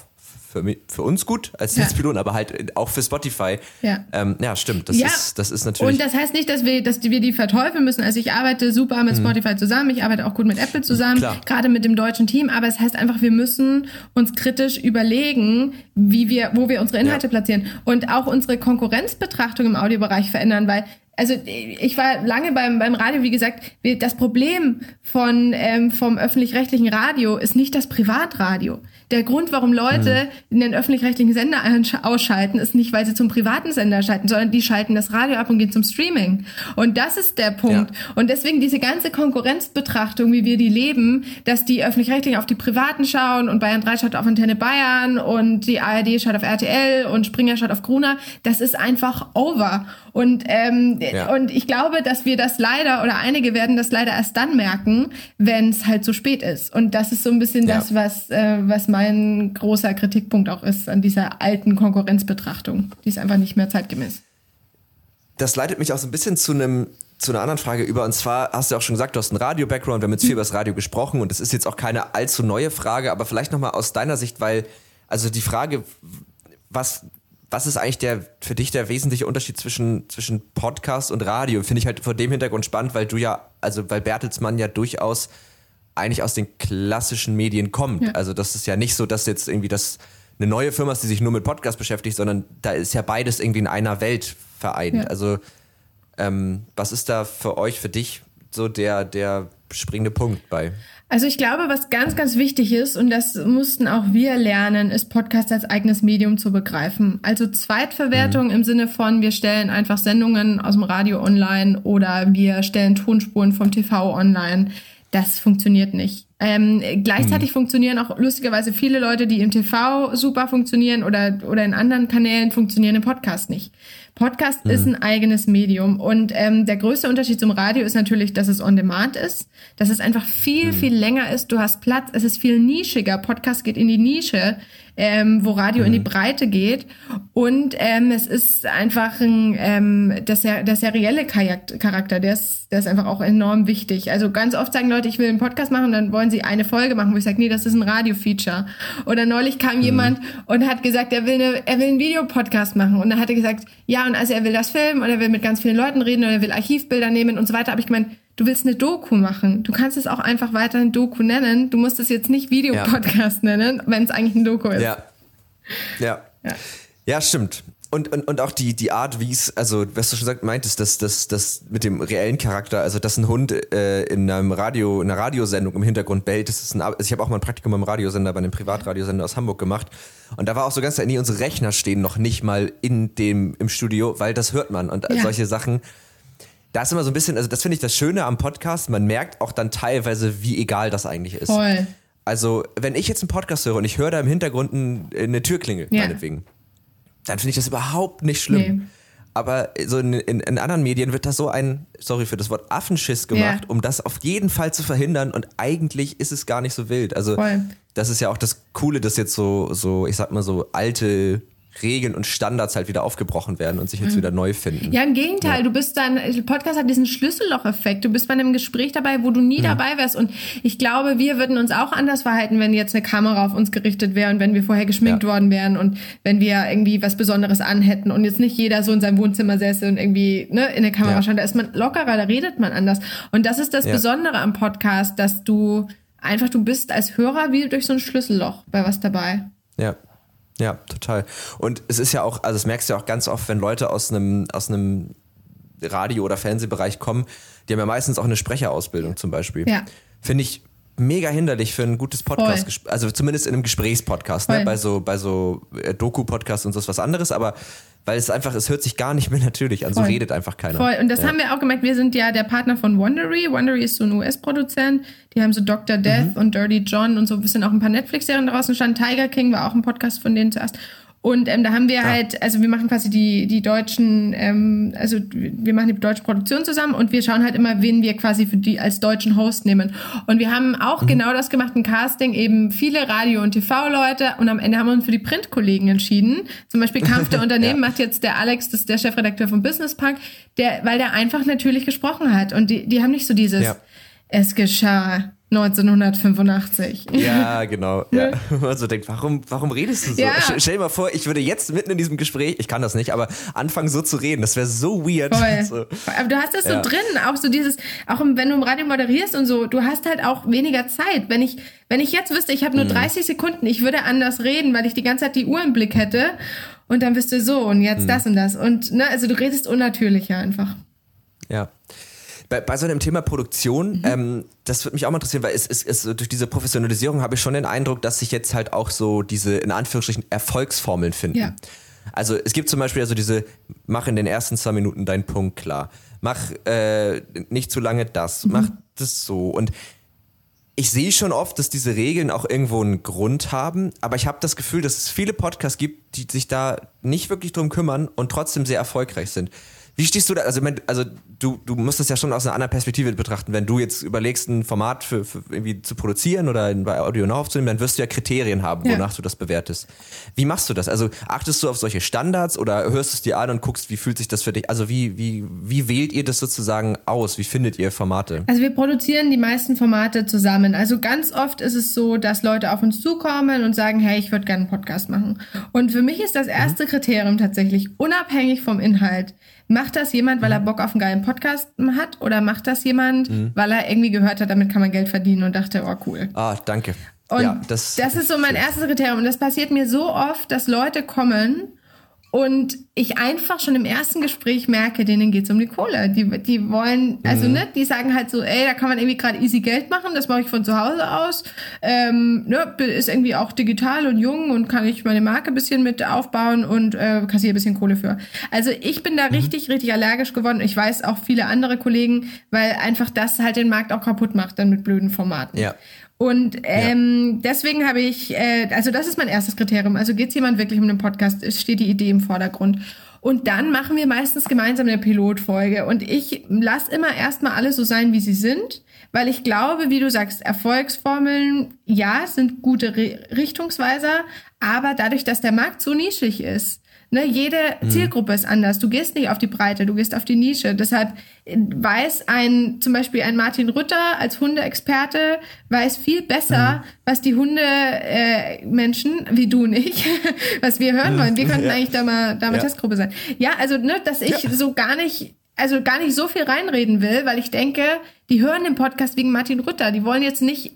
für, für uns gut als ja. aber halt auch für Spotify. Ja, ähm, ja stimmt. Das, ja. Ist, das ist natürlich. Und das heißt nicht, dass wir, dass wir die verteufeln müssen. Also ich arbeite super mit mhm. Spotify zusammen, ich arbeite auch gut mit Apple zusammen, Klar. gerade mit dem deutschen Team, aber es heißt einfach, wir müssen uns kritisch überlegen, wie wir, wo wir unsere Inhalte ja. platzieren und auch unsere Konkurrenzbetrachtung im Audiobereich verändern, weil also ich war lange beim, beim Radio, wie gesagt, das Problem von, ähm, vom öffentlich-rechtlichen Radio ist nicht das Privatradio. Der Grund, warum Leute mhm. den öffentlich-rechtlichen Sender ausschalten, ist nicht, weil sie zum privaten Sender schalten, sondern die schalten das Radio ab und gehen zum Streaming. Und das ist der Punkt. Ja. Und deswegen diese ganze Konkurrenzbetrachtung, wie wir die leben, dass die öffentlich-rechtlichen auf die Privaten schauen und Bayern 3 schaut auf Antenne Bayern und die ARD schaut auf RTL und Springer schaut auf Gruner, das ist einfach over. Und, ähm, ja. und ich glaube, dass wir das leider oder einige werden das leider erst dann merken, wenn es halt zu spät ist. Und das ist so ein bisschen ja. das, was, äh, was mein großer Kritikpunkt auch ist an dieser alten Konkurrenzbetrachtung. Die ist einfach nicht mehr zeitgemäß. Das leitet mich auch so ein bisschen zu einem zu einer anderen Frage über. Und zwar hast du auch schon gesagt, du hast einen Radio-Background. Wir haben jetzt viel über das Radio gesprochen und es ist jetzt auch keine allzu neue Frage, aber vielleicht nochmal aus deiner Sicht, weil, also die Frage, was was ist eigentlich der für dich der wesentliche Unterschied zwischen, zwischen Podcast und Radio? Finde ich halt vor dem Hintergrund spannend, weil du ja, also weil Bertelsmann ja durchaus eigentlich aus den klassischen Medien kommt. Ja. Also das ist ja nicht so, dass jetzt irgendwie das eine neue Firma ist, die sich nur mit Podcast beschäftigt, sondern da ist ja beides irgendwie in einer Welt vereint. Ja. Also ähm, was ist da für euch, für dich so der, der springende Punkt bei? Also ich glaube, was ganz, ganz wichtig ist, und das mussten auch wir lernen, ist Podcast als eigenes Medium zu begreifen. Also Zweitverwertung mhm. im Sinne von, wir stellen einfach Sendungen aus dem Radio online oder wir stellen Tonspuren vom TV online. Das funktioniert nicht. Ähm, gleichzeitig mhm. funktionieren auch lustigerweise viele Leute, die im TV super funktionieren oder, oder in anderen Kanälen funktionieren im Podcast nicht. Podcast mhm. ist ein eigenes Medium und ähm, der größte Unterschied zum Radio ist natürlich, dass es on demand ist, dass es einfach viel, mhm. viel länger ist. Du hast Platz, es ist viel nischiger. Podcast geht in die Nische ähm, wo Radio mhm. in die mhm. Breite geht. Und ähm, es ist einfach ein, ähm, der, der serielle Charakter, der ist, der ist einfach auch enorm wichtig. Also ganz oft sagen Leute, ich will einen Podcast machen, und dann wollen sie eine Folge machen, wo ich sage, nee, das ist ein Radio-Feature. Oder neulich kam mhm. jemand und hat gesagt, er will, eine, er will einen Videopodcast machen. Und dann hat er gesagt, ja, und also er will das filmen und er will mit ganz vielen Leuten reden und er will Archivbilder nehmen und so weiter. Aber ich gemeint, du willst eine Doku machen. Du kannst es auch einfach weiterhin Doku nennen. Du musst es jetzt nicht Videopodcast ja. nennen, wenn es eigentlich ein Doku ist. Ja. Ja. Ja, ja stimmt. Und, und, und auch die, die Art, wie es, also was du schon gesagt meintest, dass das, das mit dem reellen Charakter, also dass ein Hund äh, in einem Radio, in einer Radiosendung im Hintergrund bellt, das ist ein, also ich habe auch mal ein Praktikum beim Radiosender, bei einem Privatradiosender aus Hamburg gemacht. Und da war auch so ganz, nee, unsere Rechner stehen noch nicht mal in dem, im Studio, weil das hört man. Und ja. solche Sachen, da ist immer so ein bisschen, also das finde ich das Schöne am Podcast, man merkt auch dann teilweise, wie egal das eigentlich ist. Voll. Also, wenn ich jetzt einen Podcast höre und ich höre da im Hintergrund ein, eine Türklingel, ja. meinetwegen, dann finde ich das überhaupt nicht schlimm. Nee. Aber so in, in, in, anderen Medien wird da so ein, sorry für das Wort, Affenschiss gemacht, ja. um das auf jeden Fall zu verhindern. Und eigentlich ist es gar nicht so wild. Also, Voll. das ist ja auch das Coole, dass jetzt so, so, ich sag mal so alte Regeln und Standards halt wieder aufgebrochen werden und sich jetzt mhm. wieder neu finden. Ja, im Gegenteil, ja. du bist dann, Podcast hat diesen Schlüsselloch-Effekt. Du bist bei einem Gespräch dabei, wo du nie mhm. dabei wärst. Und ich glaube, wir würden uns auch anders verhalten, wenn jetzt eine Kamera auf uns gerichtet wäre und wenn wir vorher geschminkt ja. worden wären und wenn wir irgendwie was Besonderes anhätten und jetzt nicht jeder so in seinem Wohnzimmer säße und irgendwie ne, in der Kamera ja. stand. Da ist man lockerer, da redet man anders. Und das ist das Besondere am Podcast, dass du einfach, du bist als Hörer wie durch so ein Schlüsselloch bei was dabei. Ja. Ja, total. Und es ist ja auch, also das merkst du ja auch ganz oft, wenn Leute aus einem, aus einem Radio- oder Fernsehbereich kommen, die haben ja meistens auch eine Sprecherausbildung zum Beispiel. Ja. Finde ich mega hinderlich für ein gutes Podcast, Voll. also zumindest in einem Gesprächspodcast, ne? Bei so, bei so äh, Doku-Podcasts und so ist was anderes, aber weil es einfach, es hört sich gar nicht mehr natürlich an, so redet einfach keiner. Voll. Und das haben wir auch gemerkt. Wir sind ja der Partner von Wondery. Wondery ist so ein US-Produzent. Die haben so Dr. Death und Dirty John und so. Es sind auch ein paar Netflix-Serien daraus entstanden. Tiger King war auch ein Podcast von denen zuerst. Und ähm, da haben wir halt, also wir machen quasi die, die deutschen, ähm, also wir machen die deutsche Produktion zusammen und wir schauen halt immer, wen wir quasi für die als deutschen Host nehmen. Und wir haben auch genau das gemacht, ein Casting, eben viele Radio- und TV-Leute und am Ende haben wir uns für die Printkollegen entschieden. Zum Beispiel Kampf der [LAUGHS] Unternehmen macht jetzt der Alex, das ist der Chefredakteur von Business Punk, der, weil der einfach natürlich gesprochen hat. Und die, die haben nicht so dieses, Ja. es geschah 1985. Ja, genau. Ja. [LAUGHS] Man so denkt, warum, warum redest du so? Ja. Stell dir mal vor, ich würde jetzt mitten in diesem Gespräch, ich kann das nicht, aber anfangen so zu reden. Das wäre so weird. [LAUGHS] So. Aber du hast das Ja. so drin, auch so dieses, auch wenn du im Radio moderierst und so, du hast halt auch weniger Zeit. Wenn ich, wenn ich jetzt wüsste, ich habe Mhm. nur 30 Sekunden, ich würde anders reden, weil ich die ganze Zeit die Uhr im Blick hätte. Und dann bist du so und Mhm. jetzt das und das. Und ne, also du redest unnatürlicher einfach. Ja. Bei, bei so einem Thema Produktion, ähm, das würde mich auch mal interessieren, weil es ist es, durch diese Professionalisierung habe ich schon den Eindruck, dass sich jetzt halt auch so diese in Anführungsstrichen Erfolgsformeln finden. Ja. Also es gibt zum Beispiel also diese, mach in den ersten zwei Minuten deinen Punkt klar, mach äh, nicht zu lange das, mach das so und ich sehe schon oft, dass diese Regeln auch irgendwo einen Grund haben, aber ich habe das Gefühl, dass es viele Podcasts gibt, die sich da nicht wirklich drum kümmern und trotzdem sehr erfolgreich sind. Wie stehst du da? Also, also du, du musst das ja schon aus einer anderen Perspektive betrachten. Wenn du jetzt überlegst, ein Format für, für irgendwie zu produzieren oder in, bei Audio Now aufzunehmen, dann wirst du ja Kriterien haben, Ja. wonach du das bewertest. Wie machst du das? Also achtest du auf solche Standards oder hörst du es dir an und guckst, wie fühlt sich das für dich? Also wie, wie, wie wählt ihr das sozusagen aus? Wie findet ihr Formate? Also wir produzieren die meisten Formate zusammen. Also ganz oft ist es so, dass Leute auf uns zukommen und sagen, hey, ich würde gerne einen Podcast machen. Und für mich ist das erste Kriterium tatsächlich unabhängig vom Inhalt. Macht das jemand, weil er Bock auf einen geilen Podcast hat oder macht das jemand, weil er irgendwie gehört hat, damit kann man Geld verdienen und dachte, oh cool. Ah, danke. Und ja, das, ist so mein erstes Kriterium. Und das passiert mir so oft, dass Leute kommen und ich einfach schon im ersten Gespräch merke, denen geht's um die Kohle. Die, die wollen, also ne, die sagen halt so, ey, da kann man irgendwie gerade easy Geld machen, das mache ich von zu Hause aus. Ähm, ne, ist irgendwie auch digital und jung und kann ich meine Marke ein bisschen mit aufbauen und äh, kassiere ein bisschen Kohle für. Also ich bin da richtig, richtig allergisch geworden. Ich weiß auch viele andere Kollegen, weil einfach das halt den Markt auch kaputt macht, dann mit blöden Formaten. Ja. Und ähm, deswegen habe ich, äh, also das ist mein erstes Kriterium. Also geht es jemand wirklich um den Podcast? Es steht die Idee im Vordergrund. Und dann machen wir meistens gemeinsam eine Pilotfolge. Und ich lasse immer erstmal alle so sein, wie sie sind, weil ich glaube, wie du sagst, Erfolgsformeln, ja, sind gute Re Richtungsweiser, aber dadurch, dass der Markt so nischig ist, Ne, jede Zielgruppe ist anders. Du gehst nicht auf die Breite, du gehst auf die Nische. Deshalb äh, weiß ein, zum Beispiel ein Martin Rütter als Hundeexperte, weiß viel besser, was die Hundemenschen, äh, Menschen, wie du nicht, [LAUGHS] was wir hören wollen. Wir könnten eigentlich da mal, da mal Ja. Testgruppe sein. Ja, also, ne, dass ich so gar nicht, also gar nicht so viel reinreden will, weil ich denke, die hören den Podcast wegen Martin Rütter. Die wollen jetzt nicht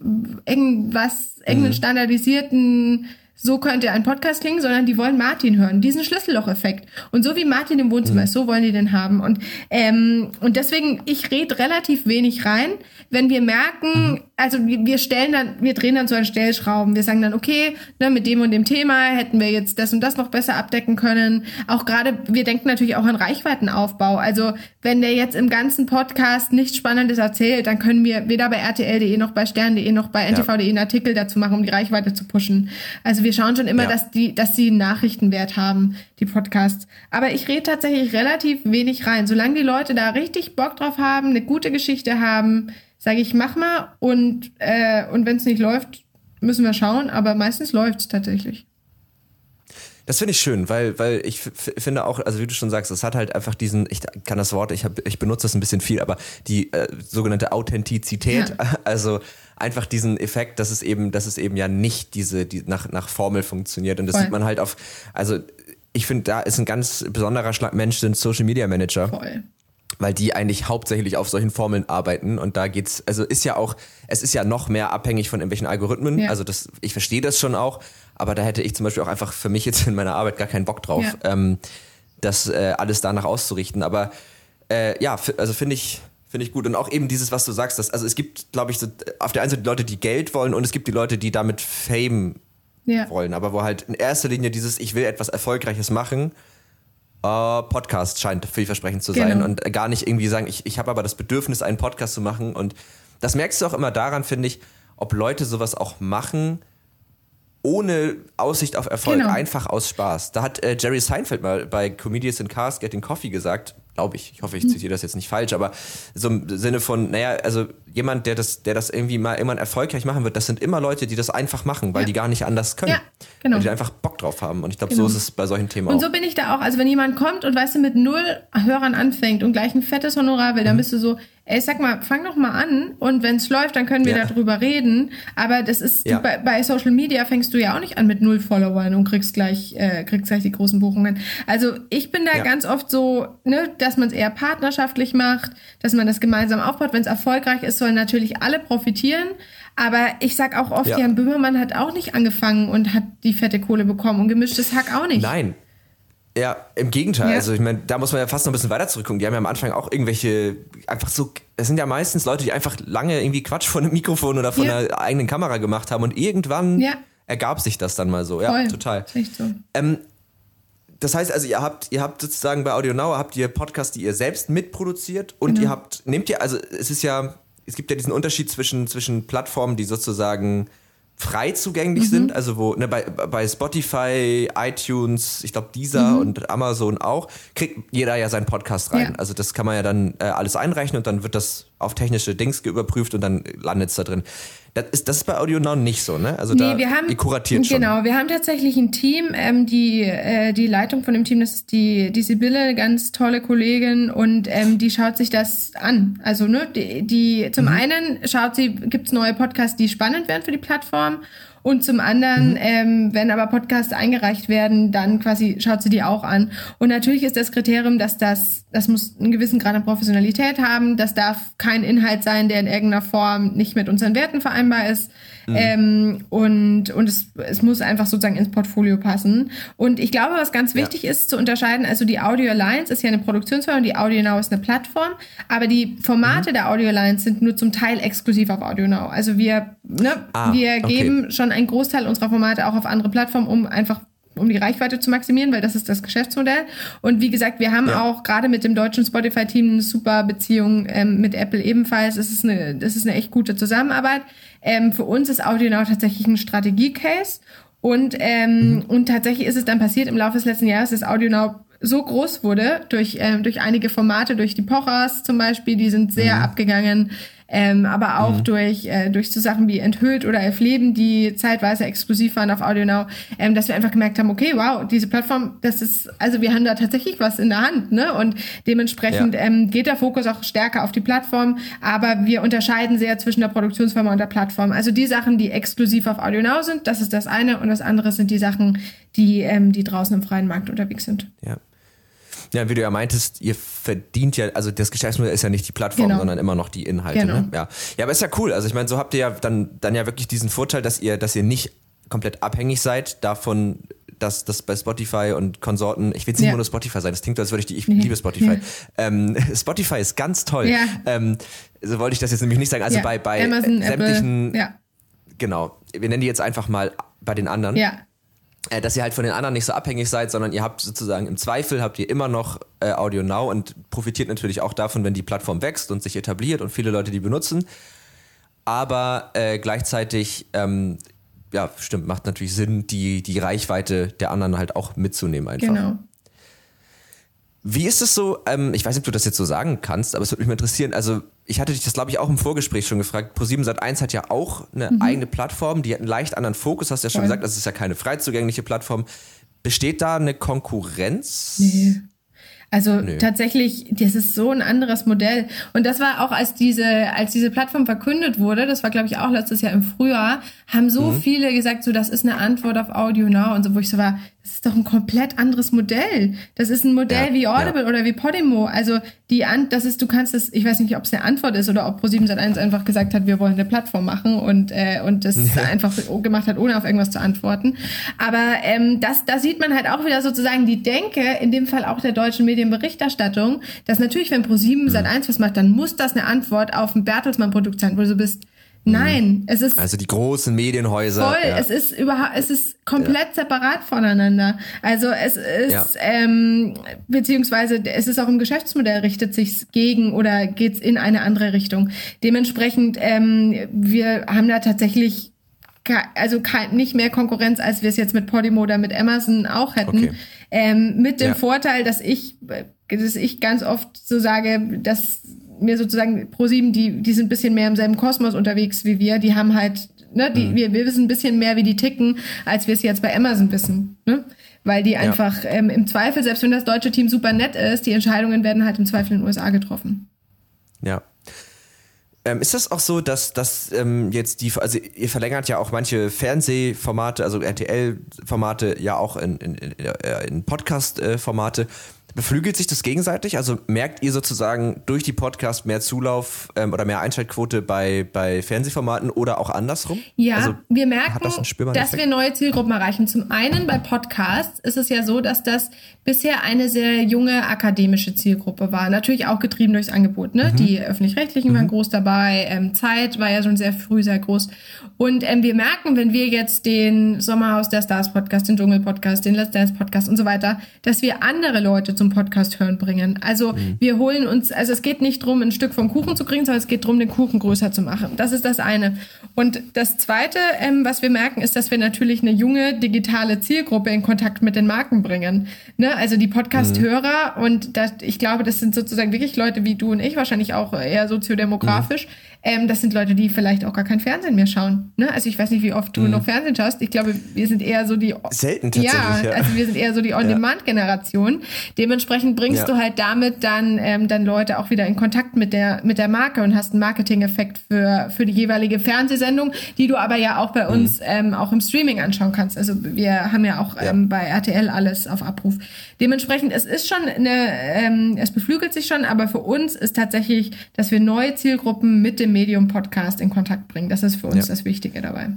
irgendwas, irgendeinen standardisierten, so könnte ein Podcast klingen, sondern die wollen Martin hören, diesen Schlüsselloch-Effekt. Und so wie Martin im Wohnzimmer ist, so wollen die den haben. Und, ähm, und deswegen, ich rede relativ wenig rein. Wenn wir merken, also wir stellen dann, wir drehen dann so an Stellschrauben. Wir sagen dann, okay, ne, mit dem und dem Thema hätten wir jetzt das und das noch besser abdecken können. Auch gerade, wir denken natürlich auch an Reichweitenaufbau. Also wenn der jetzt im ganzen Podcast nichts Spannendes erzählt, dann können wir weder bei RTL.de noch bei Stern.de noch bei NTV.de einen Artikel dazu machen, um die Reichweite zu pushen. Also wir schauen schon immer, Ja. dass die, dass sie einen Nachrichtenwert haben, die Podcasts. Aber ich rede tatsächlich relativ wenig rein. Solange die Leute da richtig Bock drauf haben, eine gute Geschichte haben, sage ich, mach mal. Und, äh, und wenn es nicht läuft, müssen wir schauen. Aber meistens läuft's tatsächlich. Das finde ich schön, weil, weil ich finde auch, also wie du schon sagst, es hat halt einfach diesen, ich kann das Wort, ich, hab, ich benutze das ein bisschen viel, aber die äh, sogenannte Authentizität, [LAUGHS] also einfach diesen Effekt, dass es eben, dass es eben ja nicht diese, die nach, nach Formel funktioniert. Und das Voll. sieht man halt auf, also ich finde, da ist ein ganz besonderer Schlag Mensch, sind Social Media Manager. Voll. Weil die eigentlich hauptsächlich auf solchen Formeln arbeiten und da geht's, also ist ja auch, es ist ja noch mehr abhängig von irgendwelchen Algorithmen. Ja. Also das, ich verstehe das schon auch, aber da hätte ich zum Beispiel auch einfach für mich jetzt in meiner Arbeit gar keinen Bock drauf, ja. ähm, das äh, alles danach auszurichten. Aber äh, ja, also finde ich, finde ich gut. Und auch eben dieses, was du sagst, dass, also es gibt, glaube ich, so, auf der einen Seite die Leute, die Geld wollen und es gibt die Leute, die damit Fame ja. wollen, aber wo halt in erster Linie dieses, ich will etwas Erfolgreiches machen Uh, Podcast scheint vielversprechend zu sein genau. und gar nicht irgendwie sagen, ich, ich habe aber das Bedürfnis, einen Podcast zu machen. Und das merkst du auch immer daran, finde ich, ob Leute sowas auch machen, ohne Aussicht auf Erfolg, genau. einfach aus Spaß. Da hat äh, Jerry Seinfeld mal bei Comedians in Cars Getting Coffee gesagt, glaube ich, ich hoffe, ich hm. zitiere das jetzt nicht falsch, aber so im Sinne von, naja, also jemand, der das, der das irgendwie mal irgendwann erfolgreich machen wird, das sind immer Leute, die das einfach machen, weil ja. die gar nicht anders können. Ja, genau. Weil die einfach Bock drauf haben. Und ich glaube, genau. so ist es bei solchen Themen auch. Und so bin ich da auch. Also wenn jemand kommt und weißt du, mit null Hörern anfängt und gleich ein fettes Honorar will, dann mhm. bist du so, ey, sag mal, fang doch mal an und wenn es läuft, dann können wir ja. darüber reden. Aber das ist, ja. bei, bei, Social Media fängst du ja auch nicht an mit null Followern und kriegst gleich, äh, kriegst gleich die großen Buchungen. Also ich bin da ja. ganz oft so, ne, dass man es eher partnerschaftlich macht, dass man das gemeinsam aufbaut. Wenn es erfolgreich ist, sollen natürlich alle profitieren. Aber ich sag auch oft, Jan Böhmermann hat auch nicht angefangen und hat die fette Kohle bekommen und gemischtes Hack auch nicht. Nein, ja, im Gegenteil. Ja. Also ich meine, da muss man ja fast noch ein bisschen weiter zurückgucken. Die haben ja am Anfang auch irgendwelche, einfach so, es sind ja meistens Leute, die einfach lange irgendwie Quatsch von einem Mikrofon oder von ja. einer eigenen Kamera gemacht haben und irgendwann ja. ergab sich das dann mal so. Ja, Voll. total. Echt so. Ähm, das heißt also, ihr habt, ihr habt sozusagen bei Audio Now habt ihr Podcasts, die ihr selbst mitproduziert und genau. ihr habt, nehmt ihr, also es ist ja, es gibt ja diesen Unterschied zwischen, zwischen Plattformen, die sozusagen frei zugänglich mhm. sind, also wo ne, bei, bei Spotify, iTunes, ich glaube Deezer mhm. und Amazon auch, kriegt jeder ja seinen Podcast rein. Ja. Also das kann man ja dann äh, alles einreichen und dann wird das auf technische Dings überprüft und dann landet es da drin. Das ist, das ist bei Audio Now nicht so, ne? Also nee, da, wir haben, ihr kuratiert schon. Genau, wir haben tatsächlich ein Team, ähm, die, äh, die Leitung von dem Team, das ist die, die Sibylle, ganz tolle Kollegin und ähm, die schaut sich das an. Also, ne, die, die zum mhm. einen schaut sie, gibt's neue Podcasts, die spannend werden für die Plattform und zum anderen, mhm. ähm, wenn aber Podcasts eingereicht werden, dann quasi schaut sie die auch an. Und natürlich ist das Kriterium, dass das, das muss einen gewissen Grad an Professionalität haben. Das darf kein Inhalt sein, der in irgendeiner Form nicht mit unseren Werten vereinbar ist. Mhm. Ähm, und und es, es muss einfach sozusagen ins Portfolio passen. Und ich glaube, was ganz wichtig ja. ist zu unterscheiden, also die Audio Alliance ist ja eine Produktionsfirma und die Audio Now ist eine Plattform, aber die Formate mhm. der Audio Alliance sind nur zum Teil exklusiv auf Audio Now. Also wir, ne, ah, wir okay. geben schon einen Großteil unserer Formate auch auf andere Plattformen, um einfach um die Reichweite zu maximieren, weil das ist das Geschäftsmodell. Und wie gesagt, wir haben ja. auch gerade mit dem deutschen Spotify-Team eine super Beziehung ähm, mit Apple ebenfalls. Es ist eine, das ist eine echt gute Zusammenarbeit. Ähm, für uns ist AudioNow tatsächlich ein Strategie-Case. Und, ähm, mhm. und tatsächlich ist es dann passiert im Laufe des letzten Jahres, dass AudioNow so groß wurde durch, ähm, durch einige Formate, durch die Pochers zum Beispiel, die sind sehr mhm. abgegangen ähm, aber auch mhm. durch, äh, durch so Sachen wie Enthüllt oder Elf Leben, die zeitweise exklusiv waren auf AudioNow, ähm, dass wir einfach gemerkt haben, okay, wow, diese Plattform, das ist, also wir haben da tatsächlich was in der Hand, ne? Und dementsprechend ja. ähm, geht der Fokus auch stärker auf die Plattform, aber wir unterscheiden sehr zwischen der Produktionsfirma und der Plattform. Also die Sachen, die exklusiv auf AudioNow sind, das ist das eine und das andere sind die Sachen, die, ähm, die draußen im freien Markt unterwegs sind. Ja. Ja, wie du ja meintest, ihr verdient ja, also das Geschäftsmodell ist ja nicht die Plattform, genau. sondern immer noch die Inhalte. Genau. Ne? Ja. ja, aber ist ja cool. Also ich meine, so habt ihr ja dann, dann ja wirklich diesen Vorteil, dass ihr, dass ihr nicht komplett abhängig seid davon, dass das bei Spotify und Konsorten, ich will jetzt nicht ja. nur Spotify sein, das klingt, als würde ich die, ich nee. liebe Spotify. Ja. Ähm, [LAUGHS] Spotify ist ganz toll. Ja. Ähm, so wollte ich das jetzt nämlich nicht sagen. Also bei, bei Amazon, sämtlichen, Apple. genau, wir nennen die jetzt einfach mal bei den anderen. Ja dass ihr halt von den anderen nicht so abhängig seid, sondern ihr habt sozusagen im Zweifel habt ihr immer noch äh, Audio Now und profitiert natürlich auch davon, wenn die Plattform wächst und sich etabliert und viele Leute die benutzen. Aber äh, gleichzeitig, ähm, ja, stimmt, macht natürlich Sinn, die, die Reichweite der anderen halt auch mitzunehmen einfach. Genau. Wie ist es so, ähm, ich weiß nicht, ob du das jetzt so sagen kannst, aber es würde mich mal interessieren, also ich hatte dich das, glaube ich, auch im Vorgespräch schon gefragt. Pro7 Sat1 hat ja auch eine mhm. eigene Plattform, die hat einen leicht anderen Fokus, hast du ja schon Voll. gesagt, das ist ja keine frei zugängliche Plattform. Besteht da eine Konkurrenz? Nee. Also nee. tatsächlich, das ist so ein anderes Modell. Und das war auch, als diese, als diese Plattform verkündet wurde, das war, glaube ich, auch letztes Jahr im Frühjahr, haben so mhm. viele gesagt, so, das ist eine Antwort auf Audio Now und so, wo ich so war, das ist doch ein komplett anderes Modell. Das ist ein Modell ja, wie Audible ja. oder wie Podimo. Also die An das ist, du kannst das, ich weiß nicht, ob es eine Antwort ist oder ob Pro7 Sat1 einfach gesagt hat, wir wollen eine Plattform machen und äh, und das ja. [LAUGHS] einfach gemacht hat, ohne auf irgendwas zu antworten. Aber ähm, das, da sieht man halt auch wieder sozusagen die Denke, in dem Fall auch der deutschen Medienberichterstattung, dass natürlich, wenn Pro7 mhm. Sat1 was macht, dann muss das eine Antwort auf ein Bertelsmann-Produkt sein, wo du so bist, Nein, mhm. es ist. Also die großen Medienhäuser. Voll, ja. es ist überhaupt, es ist komplett ja. separat voneinander. Also es ist, ja. ähm, beziehungsweise es ist auch im Geschäftsmodell richtet sich gegen oder geht's in eine andere Richtung. Dementsprechend, ähm, wir haben da tatsächlich also nicht mehr Konkurrenz, als wir es jetzt mit Podimo oder mit Amazon auch hätten. Okay. Ähm, mit dem Vorteil, dass ich, dass ich ganz oft so sage, dass mir sozusagen ProSieben, die, die sind ein bisschen mehr im selben Kosmos unterwegs wie wir. Die haben halt, ne, die, mhm. wir, wir wissen ein bisschen mehr, wie die ticken, als wir es jetzt bei Amazon wissen. Ne? Weil die einfach ja. ähm, im Zweifel, selbst wenn das deutsche Team super nett ist, die Entscheidungen werden halt im Zweifel in den USA getroffen. Ja. Ähm, ist das auch so, dass, dass ähm, jetzt die, also ihr verlängert ja auch manche Fernsehformate, also RTL-Formate ja auch in, in, in, äh, in Podcast-Formate. Beflügelt sich das gegenseitig? Also merkt ihr sozusagen durch die Podcast mehr Zulauf ähm, oder mehr Einschaltquote bei, bei Fernsehformaten oder auch andersrum? Ja, also, wir merken, das dass wir neue Zielgruppen erreichen. Zum einen bei Podcasts ist es ja so, dass das bisher eine sehr junge akademische Zielgruppe war. Natürlich auch getrieben durchs Angebot. Ne? Mhm. Die öffentlich-rechtlichen mhm. waren groß dabei. Ähm, Zeit war ja schon sehr früh sehr groß. Und ähm, wir merken, wenn wir jetzt den Sommerhaus der Stars Podcast, den Dschungel Podcast, den Let's Dance Podcast und so weiter, dass wir andere Leute zum Podcast hören bringen. Also mhm. wir holen uns, also es geht nicht darum, ein Stück vom Kuchen zu kriegen, sondern es geht darum, den Kuchen größer zu machen. Das ist das eine. Und das zweite, ähm, was wir merken, ist, dass wir natürlich eine junge digitale Zielgruppe in Kontakt mit den Marken bringen. Ne? Also die Podcast-Hörer mhm. und das, ich glaube, das sind sozusagen wirklich Leute wie du und ich, wahrscheinlich auch eher soziodemografisch. Mhm. Ähm, das sind Leute, die vielleicht auch gar kein Fernsehen mehr schauen. Ne? Also ich weiß nicht, wie oft du mhm. noch Fernsehen schaust. Ich glaube, wir sind eher so die selten tatsächlich. Ja, ja. also wir sind eher so die On-Demand-Generation. Dementsprechend bringst ja. du halt damit dann ähm, dann Leute auch wieder in Kontakt mit der mit der Marke und hast einen Marketing-Effekt für für die jeweilige Fernsehsendung, die du aber ja auch bei mhm. uns ähm, auch im Streaming anschauen kannst. Also wir haben ja auch. Ähm, bei RTL alles auf Abruf. Dementsprechend es ist schon eine ähm, es beflügelt sich schon, aber für uns ist tatsächlich, dass wir neue Zielgruppen mit dem dem Medium Podcast in Kontakt bringen. Das ist für uns ja. das Wichtige dabei.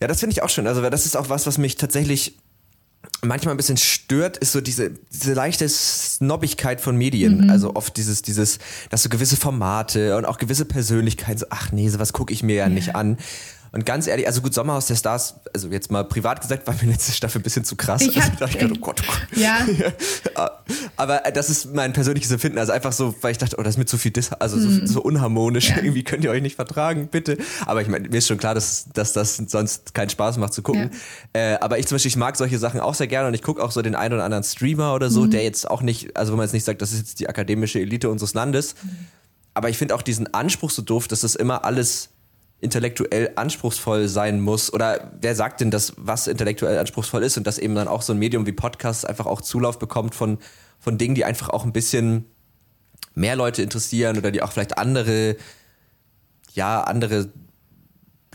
Ja, das finde ich auch schön. Also das ist auch was, was mich tatsächlich manchmal ein bisschen stört, ist so diese, diese leichte Snobbigkeit von Medien. Mhm. Also oft dieses, dieses, dass so gewisse Formate und auch gewisse Persönlichkeiten so, ach nee, sowas gucke ich mir ja, ja, nicht an. Und ganz ehrlich, also gut, Sommerhaus der Stars, also jetzt mal privat gesagt, war mir letzte Staffel ein bisschen zu krass. Ich, also, dachte, ich oh Gott, oh Gott. Ja. [LAUGHS] Aber das ist mein persönliches Empfinden. Also einfach so, weil ich dachte, oh, das ist mir zu viel, Dis also so, hm. so unharmonisch. Ja. [LAUGHS] Irgendwie könnt ihr euch nicht vertragen, bitte. Aber ich meine, mir ist schon klar, dass, dass das sonst keinen Spaß macht zu gucken. Ja. Äh, aber ich zum Beispiel, ich mag solche Sachen auch sehr gerne und ich gucke auch so den einen oder anderen Streamer oder so, mhm. der jetzt auch nicht, also wenn man jetzt nicht sagt, das ist jetzt die akademische Elite unseres Landes. Mhm. Aber ich finde auch diesen Anspruch so doof, dass das immer alles intellektuell anspruchsvoll sein muss? Oder wer sagt denn, dass was intellektuell anspruchsvoll ist und dass eben dann auch so ein Medium wie Podcast einfach auch Zulauf bekommt von, von Dingen, die einfach auch ein bisschen mehr Leute interessieren oder die auch vielleicht andere, ja, andere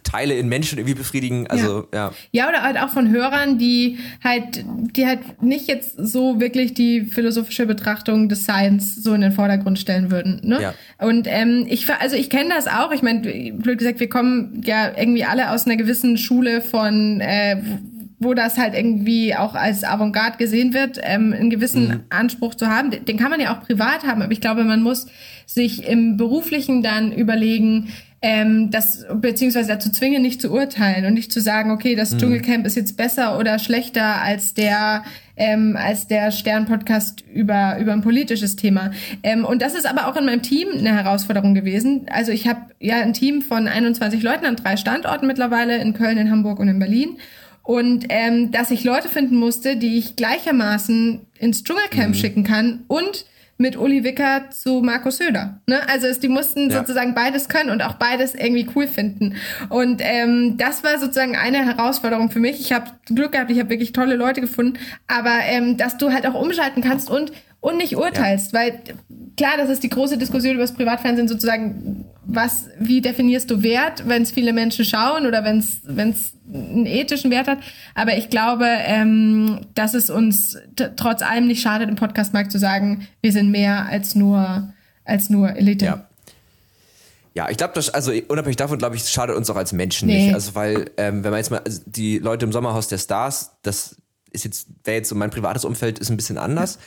Teile in Menschen irgendwie befriedigen. Also ja. ja. Ja, oder halt auch von Hörern, die halt, die halt nicht jetzt so wirklich die philosophische Betrachtung des Science so in den Vordergrund stellen würden. Ne? Ja. Und ähm, ich also ich kenne das auch. Ich meine, blöd gesagt, wir kommen ja irgendwie alle aus einer gewissen Schule von äh, wo das halt irgendwie auch als Avantgarde gesehen wird, ähm, einen gewissen mhm. Anspruch zu haben. Den kann man ja auch privat haben, aber ich glaube, man muss sich im Beruflichen dann überlegen, ähm, das beziehungsweise dazu zwingen, nicht zu urteilen und nicht zu sagen, okay, das mhm. Dschungelcamp ist jetzt besser oder schlechter als der ähm, als der Stern-Podcast über über ein politisches Thema. Ähm, und das ist aber auch in meinem Team eine Herausforderung gewesen. Also ich habe ja ein Team von 21 Leuten an drei Standorten mittlerweile in Köln, in Hamburg und in Berlin. Und ähm, dass ich Leute finden musste, die ich gleichermaßen ins Dschungelcamp mhm. schicken kann und mit Uli Wicker zu Markus Söder. Ne? Also es, die mussten Ja. sozusagen beides können und auch beides irgendwie cool finden. Und ähm, das war sozusagen eine Herausforderung für mich. Ich habe Glück gehabt, ich habe wirklich tolle Leute gefunden, aber ähm, dass du halt auch umschalten kannst und und nicht urteilst, weil klar, das ist die große Diskussion über das Privatfernsehen sozusagen, was, wie definierst du Wert, wenn es viele Menschen schauen oder wenn es einen ethischen Wert hat. Aber ich glaube, ähm, dass es uns trotz allem nicht schadet, im Podcastmarkt zu sagen, wir sind mehr als nur als nur Elite. Ja. Ja, ich glaube, das, also unabhängig davon, glaube ich, schadet uns auch als Menschen Nee. nicht. Also, weil, ähm, wenn man jetzt mal, also die Leute im Sommerhaus der Stars, das ist jetzt, wäre jetzt so mein privates Umfeld, ist ein bisschen anders.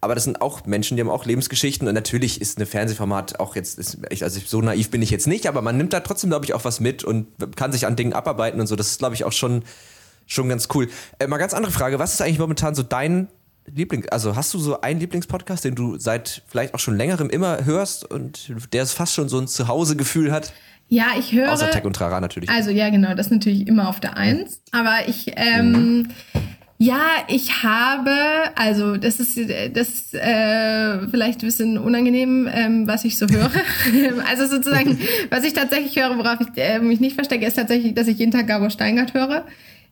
Aber das sind auch Menschen, die haben auch Lebensgeschichten und natürlich ist eine Fernsehformat auch jetzt, ist, also so naiv bin ich jetzt nicht, aber man nimmt da trotzdem, glaube ich, auch was mit und kann sich an Dingen abarbeiten und so. Das ist, glaube ich, auch schon, schon ganz cool. Äh, mal ganz andere Frage, was ist eigentlich momentan so dein Liebling, also hast du so einen Lieblingspodcast, den du seit vielleicht auch schon längerem immer hörst und der es fast schon so ein Zuhause-Gefühl hat? Ja, ich höre. Außer Tech und Trara natürlich. Also ja, genau, das ist natürlich immer auf der Eins. Aber ich, ähm, ja, ich habe, also das ist das äh, vielleicht ein bisschen unangenehm, ähm, was ich so höre. [LAUGHS] also sozusagen, was ich tatsächlich höre, worauf ich äh, mich nicht verstecke, ist tatsächlich, dass ich jeden Tag Gabor Steingart höre.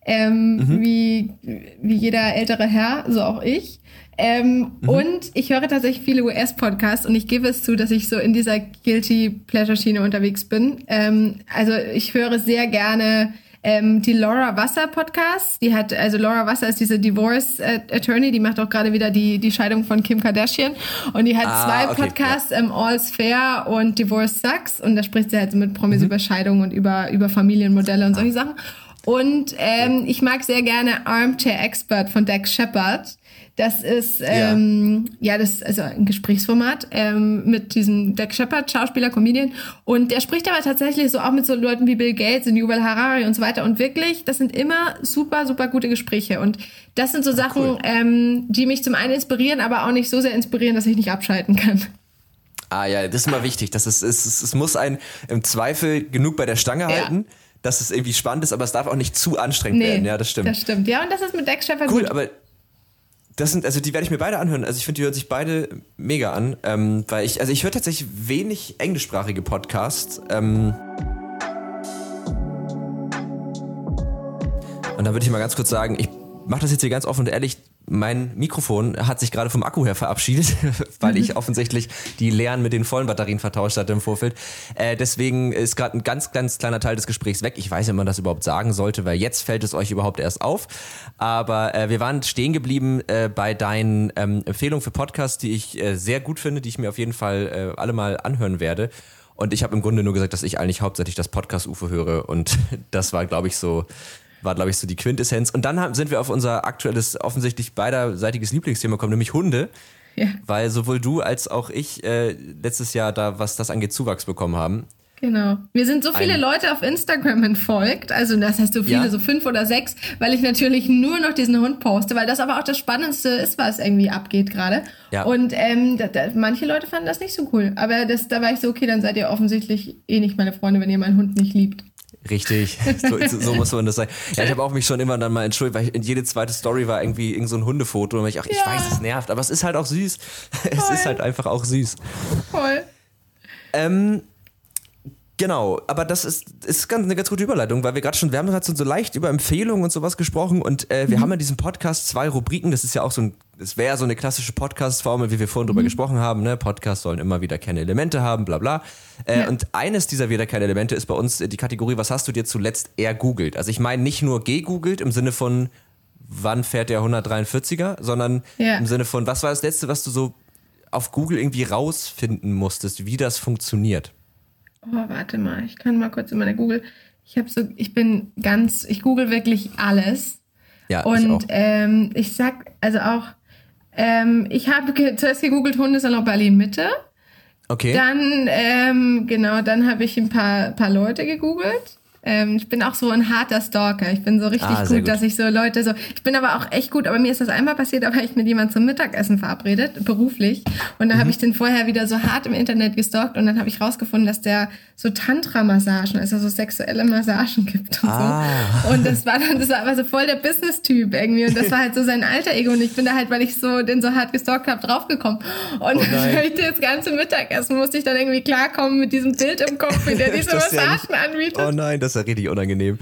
Ähm, wie, wie jeder ältere Herr, so auch ich. Ähm, Und ich höre tatsächlich viele US-Podcasts und ich gebe es zu, dass ich so in dieser Guilty Pleasure-Schiene unterwegs bin. Ähm, also ich höre sehr gerne ähm, die Laura Wasser Podcast. Die hat, also Laura Wasser ist diese Divorce äh, Attorney, die macht auch gerade wieder die, die Scheidung von Kim Kardashian. Und die hat Ah, zwei okay, Podcasts, ähm, All's Fair und Divorce Sucks. Und da spricht sie halt so mit Promis über Scheidung und über, über Familienmodelle und solche Sachen. Und ähm, ich mag sehr gerne Armchair Expert von Dax Shepard. Das ist ähm, ja. das ist also ein Gesprächsformat ähm, mit diesem Dax Shepard, Schauspieler, Comedian. Und der spricht aber tatsächlich so auch mit so Leuten wie Bill Gates und Yuval Harari und so weiter. Und wirklich, das sind immer super, super gute Gespräche. Und das sind so Sachen, cool. ähm, die mich zum einen inspirieren, aber auch nicht so sehr inspirieren, dass ich nicht abschalten kann. Ah ja, das ist immer wichtig. Das ist, es, es, es muss einen im Zweifel genug bei der Stange halten, dass es irgendwie spannend ist, aber es darf auch nicht zu anstrengend werden. Ja, das stimmt. Das stimmt. Ja, und das ist mit Shepard Cool, gut. aber das sind, also die werde ich mir beide anhören. Also ich finde, die hören sich beide mega an, ähm, weil ich, also ich höre tatsächlich wenig englischsprachige Podcasts. Ähm, und da würde ich mal ganz kurz sagen, ich mache das jetzt hier ganz offen und ehrlich. Mein Mikrofon hat sich gerade vom Akku her verabschiedet, [LAUGHS] weil ich offensichtlich die leeren mit den vollen Batterien vertauscht hatte im Vorfeld. Äh, deswegen ist gerade ein ganz, ganz kleiner Teil des Gesprächs weg. Ich weiß nicht, ob man das überhaupt sagen sollte, weil jetzt fällt es euch überhaupt erst auf. Aber äh, wir waren stehen geblieben äh, bei deinen ähm, Empfehlungen für Podcasts, die ich äh, sehr gut finde, die ich mir auf jeden Fall äh, alle mal anhören werde. Und ich habe im Grunde nur gesagt, dass ich eigentlich hauptsächlich das Podcast-UFO höre. Und [LAUGHS] das war, glaube ich, so war, glaube ich, so die Quintessenz. Und dann haben, sind wir auf unser aktuelles, offensichtlich beiderseitiges Lieblingsthema gekommen, nämlich Hunde. Ja. Weil sowohl du als auch ich äh, letztes Jahr da, was das angeht, Zuwachs bekommen haben. Genau. Mir sind so viele Ein- Leute auf Instagram entfolgt, also das heißt so viele, Ja. so fünf oder sechs, weil ich natürlich nur noch diesen Hund poste, weil das aber auch das Spannendste ist, was irgendwie abgeht gerade. Ja. Und ähm, da, da, manche Leute fanden das nicht so cool, aber das, da war ich so, okay, dann seid ihr offensichtlich eh nicht meine Freunde, wenn ihr meinen Hund nicht liebt. Richtig, [LAUGHS] so, so muss man das sagen. Ja, ich habe auch mich schon immer dann mal entschuldigt, weil ich, jede zweite Story war irgendwie irgend so ein Hundefoto und ich, ach, ich Ja. weiß, es nervt, aber es ist halt auch süß. [LAUGHS] Es Voll. ist halt einfach auch süß. Voll. Ähm, genau, aber das ist, ist ganz, eine ganz gute Überleitung, weil wir gerade schon, wir haben gerade so, so leicht über Empfehlungen und sowas gesprochen und äh, wir haben in diesem Podcast zwei Rubriken, das ist ja auch so ein, das wäre so eine klassische Podcast-Formel, wie wir vorhin drüber gesprochen haben, ne? Podcasts sollen immer wieder keine Elemente haben, bla bla. Äh, Ja. Und eines dieser wieder keine Elemente ist bei uns äh, die Kategorie, was hast du dir zuletzt ergoogelt? Also ich meine nicht nur gegoogelt im Sinne von, wann fährt der 143er, sondern Ja. im Sinne von, was war das letzte, was du so auf Google irgendwie rausfinden musstest, wie das funktioniert? Oh, warte mal, ich kann mal kurz in meine Google. Ich habe so, ich bin ganz, ich google wirklich alles. Ja, ich Und auch. ähm, ich sag, also auch, ähm, ich habe ge zuerst gegoogelt Hundesalon Berlin Mitte. Okay. Dann, ähm, genau, dann habe ich ein paar, paar Leute gegoogelt. Ähm, ich bin auch so ein harter Stalker. Ich bin so richtig Ah, gut, gut. dass ich so Leute so. Ich bin aber auch echt gut, aber mir ist das einmal passiert, da war ich mit jemandem zum Mittagessen verabredet, beruflich. Und habe Mhm. ich den vorher wieder so hart im Internet gestalkt und dann habe ich rausgefunden, dass der so Tantra-Massagen, also so sexuelle Massagen gibt und Ah. so. Und das war dann, das war aber so voll der Business-Typ irgendwie. Und das war halt so sein alter Ego. Und ich bin da halt, weil ich so den so hart gestalkt habe, draufgekommen. Und Oh ich das ganze Mittagessen musste ich dann irgendwie klarkommen mit diesem Bild im Kopf, wie der diese ist ja Massagen anbietet. Oh nein, das ja richtig unangenehm.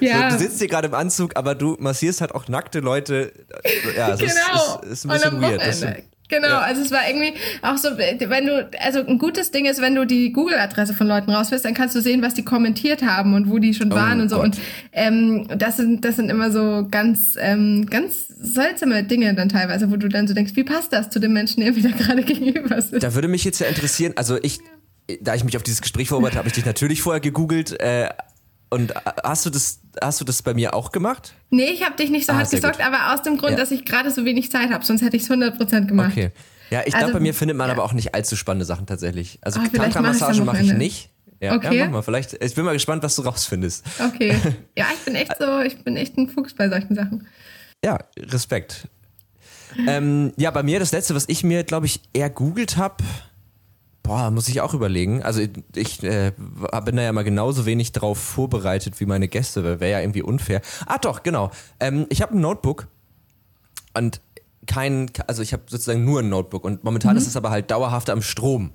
ja. So, du sitzt hier gerade im Anzug, aber du massierst halt auch nackte Leute. Ja, es genau. ist, ist, ist ein bisschen weird. Das, Wochenende. Genau, Ja. also es war irgendwie auch so, wenn du, also ein gutes Ding ist, wenn du die Google-Adresse von Leuten rausfährst, dann kannst du sehen, was die kommentiert haben und wo die schon Oh waren und so. Gott. Und ähm, das sind, das sind immer so ganz, ähm, ganz seltsame Dinge dann teilweise, wo du dann so denkst, wie passt das zu dem Menschen, der mir da gerade [LAUGHS] gegenüber sitzt? da würde mich jetzt ja interessieren, also ich, da ich mich auf dieses Gespräch vorbereitet habe, habe ich dich natürlich vorher gegoogelt. Äh, und hast du das, hast du das bei mir auch gemacht? Nee, ich habe dich nicht so Ah, hart gesockt, gut. aber aus dem Grund, Ja. dass ich gerade so wenig Zeit habe, sonst hätte ich es 100% gemacht. Okay. Ja, ich Also, glaube, bei mir findet man ja. aber auch nicht allzu spannende Sachen tatsächlich. Also Tantra-Massagen mach mache ich's ich nicht. Ja, Okay. ja, mach mal. Vielleicht, ich bin mal gespannt, was du rausfindest. Okay. [LAUGHS] Ja, ich bin echt so, ich bin echt ein Fuchs bei solchen Sachen. Ja, Respekt. ähm, ja, bei mir das letzte, was ich mir, glaube ich, eher googelt habe, boah, muss ich auch überlegen. Also ich äh, bin da ja mal genauso wenig drauf vorbereitet wie meine Gäste, weil wäre ja irgendwie unfair. Ah doch, genau. Ähm, ich habe ein Notebook und kein, also ich habe sozusagen nur ein Notebook und momentan ist es aber halt dauerhaft am Strom.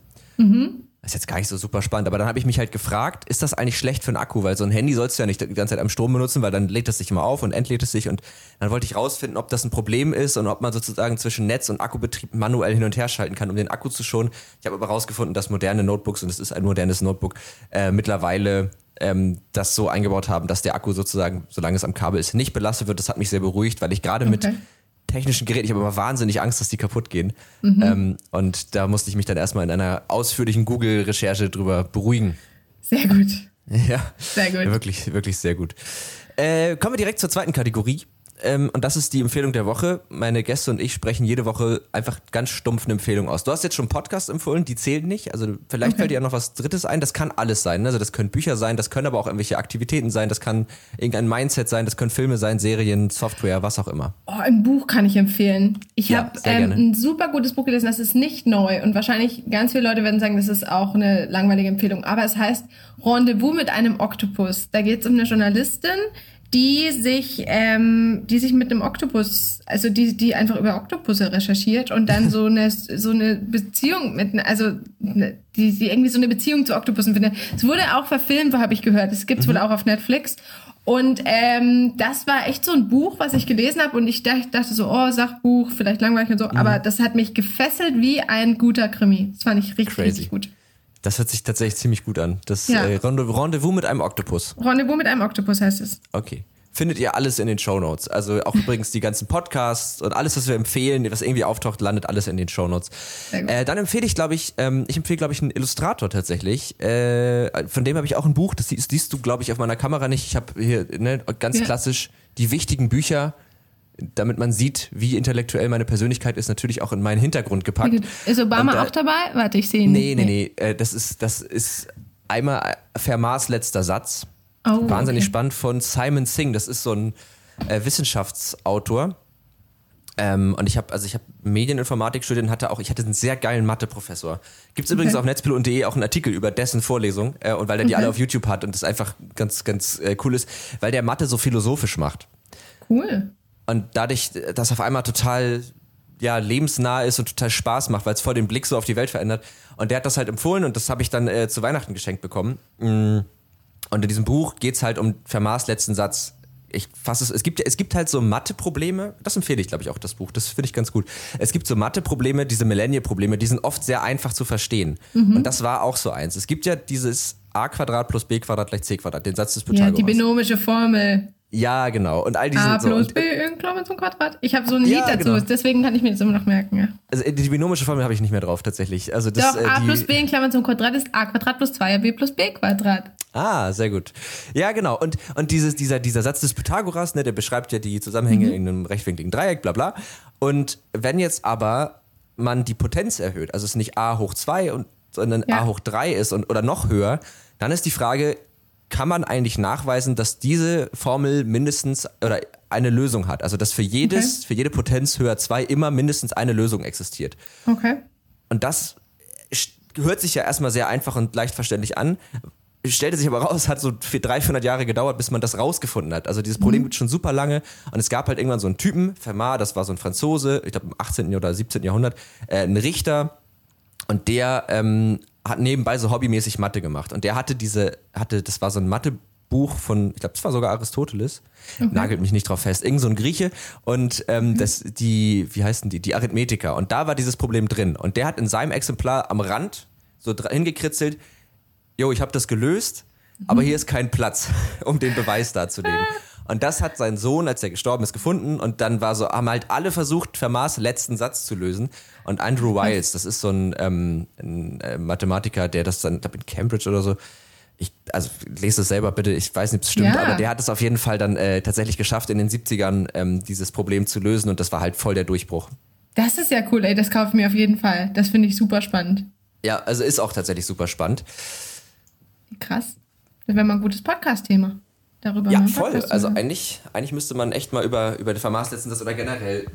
Das ist jetzt gar nicht so super spannend, aber dann habe ich mich halt gefragt, ist das eigentlich schlecht für einen Akku? Weil so ein Handy sollst du ja nicht die ganze Zeit am Strom benutzen, weil dann lädt es sich immer auf und entlädt es sich und dann wollte ich rausfinden, ob das ein Problem ist und ob man sozusagen zwischen Netz und Akkubetrieb manuell hin und her schalten kann, um den Akku zu schonen. Ich habe aber rausgefunden, dass moderne Notebooks, und es ist ein modernes Notebook, äh, mittlerweile ähm, das so eingebaut haben, dass der Akku sozusagen, solange es am Kabel ist, nicht belastet wird. Das hat mich sehr beruhigt, weil ich gerade mit Okay. Technischen Geräten, ich habe immer wahnsinnig Angst, dass die kaputt gehen. Ähm, und da musste ich mich dann erstmal in einer ausführlichen Google-Recherche drüber beruhigen. Sehr gut. [LAUGHS] Ja, Sehr gut. wirklich, wirklich sehr gut. Äh, kommen wir direkt zur zweiten Kategorie. Ähm, und das ist die Empfehlung der Woche. Meine Gäste und ich sprechen jede Woche einfach ganz stumpf eine Empfehlung aus. Du hast jetzt schon Podcasts empfohlen, die zählen nicht. Also vielleicht fällt dir ja noch was Drittes ein. Das kann alles sein. ne? Also das können Bücher sein, das können aber auch irgendwelche Aktivitäten sein, das kann irgendein Mindset sein, das können Filme sein, Serien, Software, was auch immer. Oh, ein Buch kann ich empfehlen. Ich Ja, habe ähm, ein super gutes Buch gelesen, das ist nicht neu und wahrscheinlich ganz viele Leute werden sagen, das ist auch eine langweilige Empfehlung, aber es heißt Rendezvous mit einem Oktopus. Da geht es um eine Journalistin, die sich, ähm, die sich mit einem Oktopus, also die, die einfach über Oktopusse recherchiert und dann so eine, [LAUGHS] so eine Beziehung mit, also ne- die, die irgendwie so eine Beziehung zu Oktopussen findet. Es wurde auch verfilmt, habe ich gehört. Es gibt's wohl auch auf Netflix. Und ähm, das war echt so ein Buch, was ich gelesen habe und ich dachte, dachte so, oh, Sachbuch, vielleicht langweilig und so, aber das hat mich gefesselt wie ein guter Krimi. Das fand ich richtig, Crazy. richtig gut. Das hört sich tatsächlich ziemlich gut an. Das Ja. äh, Rendez- Rendezvous mit einem Oktopus. Rendezvous mit einem Oktopus heißt es. Okay. Findet ihr alles in den Shownotes. Also auch [LAUGHS] übrigens die ganzen Podcasts und alles, was wir empfehlen, was irgendwie auftaucht, landet alles in den Shownotes. Sehr gut. Äh, dann empfehle ich, glaube ich, ähm, ich empfehle, glaube ich, einen Illustrator tatsächlich. Äh, von dem habe ich auch ein Buch, das siehst, siehst du, glaube ich, auf meiner Kamera nicht. Ich habe hier ne, ganz Ja. klassisch die wichtigen Bücher, damit man sieht, wie intellektuell meine Persönlichkeit ist, natürlich auch in meinen Hintergrund gepackt. Ist Obama da- auch dabei? Warte, ich sehe ihn Nee, nicht. nee, nee. Äh, das, ist, das ist einmal Fermats letzter Satz. Oh, Wahnsinnig okay. spannend von Simon Singh. Das ist so ein äh, Wissenschaftsautor. Ähm, und ich habe also ich habe Medieninformatik studiert und hatte auch ich hatte einen sehr geilen Matheprofessor. Gibt's übrigens Okay. auf netzpilot.de auch einen Artikel über dessen Vorlesung äh, und weil der die Okay. alle auf YouTube hat und das einfach ganz ganz äh, cool ist, weil der Mathe so philosophisch macht. Cool. Und dadurch, dass auf einmal total ja, lebensnah ist und total Spaß macht, weil es voll den Blick so auf die Welt verändert. Und der hat das halt empfohlen und das habe ich dann äh, zu Weihnachten geschenkt bekommen. Mm. Und in diesem Buch geht's halt um Fermats letzten Satz. Ich fasse es, es gibt, es gibt halt so Mathe-Probleme, das empfehle ich, glaube ich, auch das Buch, das finde ich ganz gut. Es gibt so Mathe-Probleme, diese Millennial-Probleme, die sind oft sehr einfach zu verstehen. Und das war auch so eins. Es gibt ja dieses a Quadrat plus b Quadrat gleich c Quadrat, den Satz des Ja, Pythagoras. die binomische Formel. Ja, genau. Und all diese A so, plus B in Klammern zum Quadrat. Ich habe so ein Ja, Lied dazu, genau. deswegen kann ich mir das immer noch merken. Ja. Also äh, die binomische Formel habe ich nicht mehr drauf tatsächlich. Also das, Doch, äh, A die, plus B in Klammern zum Quadrat ist A Quadrat plus 2b plus B Quadrat. Ah, sehr gut. Ja, genau. Und, und dieses, dieser, dieser Satz des Pythagoras, ne, der beschreibt ja die Zusammenhänge in einem rechtwinkligen Dreieck, bla bla. Und wenn jetzt aber man die Potenz erhöht, also es nicht a hoch 2, und, sondern Ja. a hoch 3 ist und, oder noch höher, dann ist die Frage, kann man eigentlich nachweisen, dass diese Formel mindestens oder eine Lösung hat. Also dass für jedes, okay. für jede Potenz höher 2 immer mindestens eine Lösung existiert. Okay. Und das hört sich ja erstmal sehr einfach und leicht verständlich an. Stellte sich aber raus, hat so 300, 400 Jahre gedauert, bis man das rausgefunden hat. Also dieses Problem mhm. gibt schon super lange. Und es gab halt irgendwann so einen Typen, Fermat, das war so ein Franzose, ich glaube im 18. oder 17. Jahrhundert, äh, ein Richter. Und der ähm, hat nebenbei so hobbymäßig Mathe gemacht. Und der hatte diese, hatte, das war so ein Mathebuch von, ich glaube, das war sogar Aristoteles. Okay. Nagelt mich nicht drauf fest. Irgend so ein Grieche. Und ähm, mhm. das, die, wie heißen die? Die Arithmetiker. Und da war dieses Problem drin. Und der hat in seinem Exemplar am Rand so hingekritzelt, jo, ich habe das gelöst, aber hier ist kein Platz, [LAUGHS] um den Beweis darzulegen. [LAUGHS] Und das hat sein Sohn, als er gestorben ist, gefunden. Und dann war so, haben halt alle versucht, Fermats letzten Satz zu lösen. Und Andrew Wiles, das ist so ein, ähm, ein äh, Mathematiker, der das dann, ich glaube in Cambridge oder so, ich, also lese es selber bitte, ich weiß nicht, ob es stimmt, ja. aber der hat es auf jeden Fall dann äh, tatsächlich geschafft, in den 70ern ähm, dieses Problem zu lösen und das war halt voll der Durchbruch. Das ist ja cool, ey, das kaufe ich mir auf jeden Fall. Das finde ich super spannend. Ja, also ist auch tatsächlich super spannend. Krass. Das wäre mal ein gutes Podcast-Thema darüber. Ja, voll. Also eigentlich, eigentlich müsste man echt mal über, über die Vermaßletzung oder generell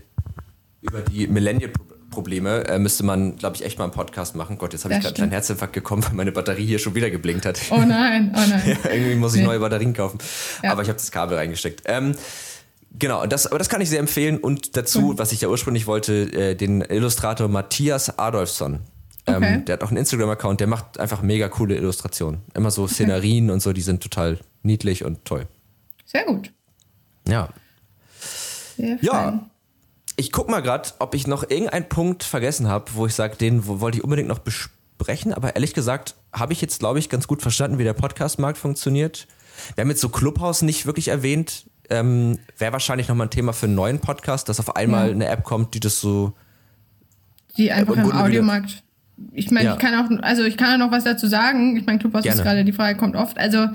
über die Millennial-Probleme äh, müsste man, glaube ich, echt mal einen Podcast machen. Gott, jetzt habe ich gerade einen kleinen Herzinfarkt gekommen, weil meine Batterie hier schon wieder geblinkt hat. Oh nein, oh nein. [LAUGHS] ja, irgendwie muss ich nee. neue Batterien kaufen. Ja. Aber ich habe das Kabel reingesteckt. Ähm, Genau, das, aber das kann ich sehr empfehlen. Und dazu, mhm. was ich ja ursprünglich wollte, äh, den Illustrator Matthias Adolfsson. Ähm, okay. Der hat auch einen Instagram-Account, der macht einfach mega coole Illustrationen. Immer so Szenarien okay. und so, die sind total niedlich und toll. Sehr gut. Ja. Sehr ja. Ich guck mal gerade, ob ich noch irgendeinen Punkt vergessen habe, wo ich sage, den wollte ich unbedingt noch besprechen, aber ehrlich gesagt habe ich jetzt, glaube ich, ganz gut verstanden, wie der Podcast-Markt funktioniert. Wir haben jetzt so Clubhouse nicht wirklich erwähnt. Ähm, Wäre wahrscheinlich nochmal ein Thema für einen neuen Podcast, dass auf einmal ja. eine App kommt, die das so. Die einfach im Audiomarkt ich meine, ja. ich kann auch, also ich kann auch noch was dazu sagen. Ich meine, Clubhouse Gerne. ist gerade, die Frage kommt oft. Also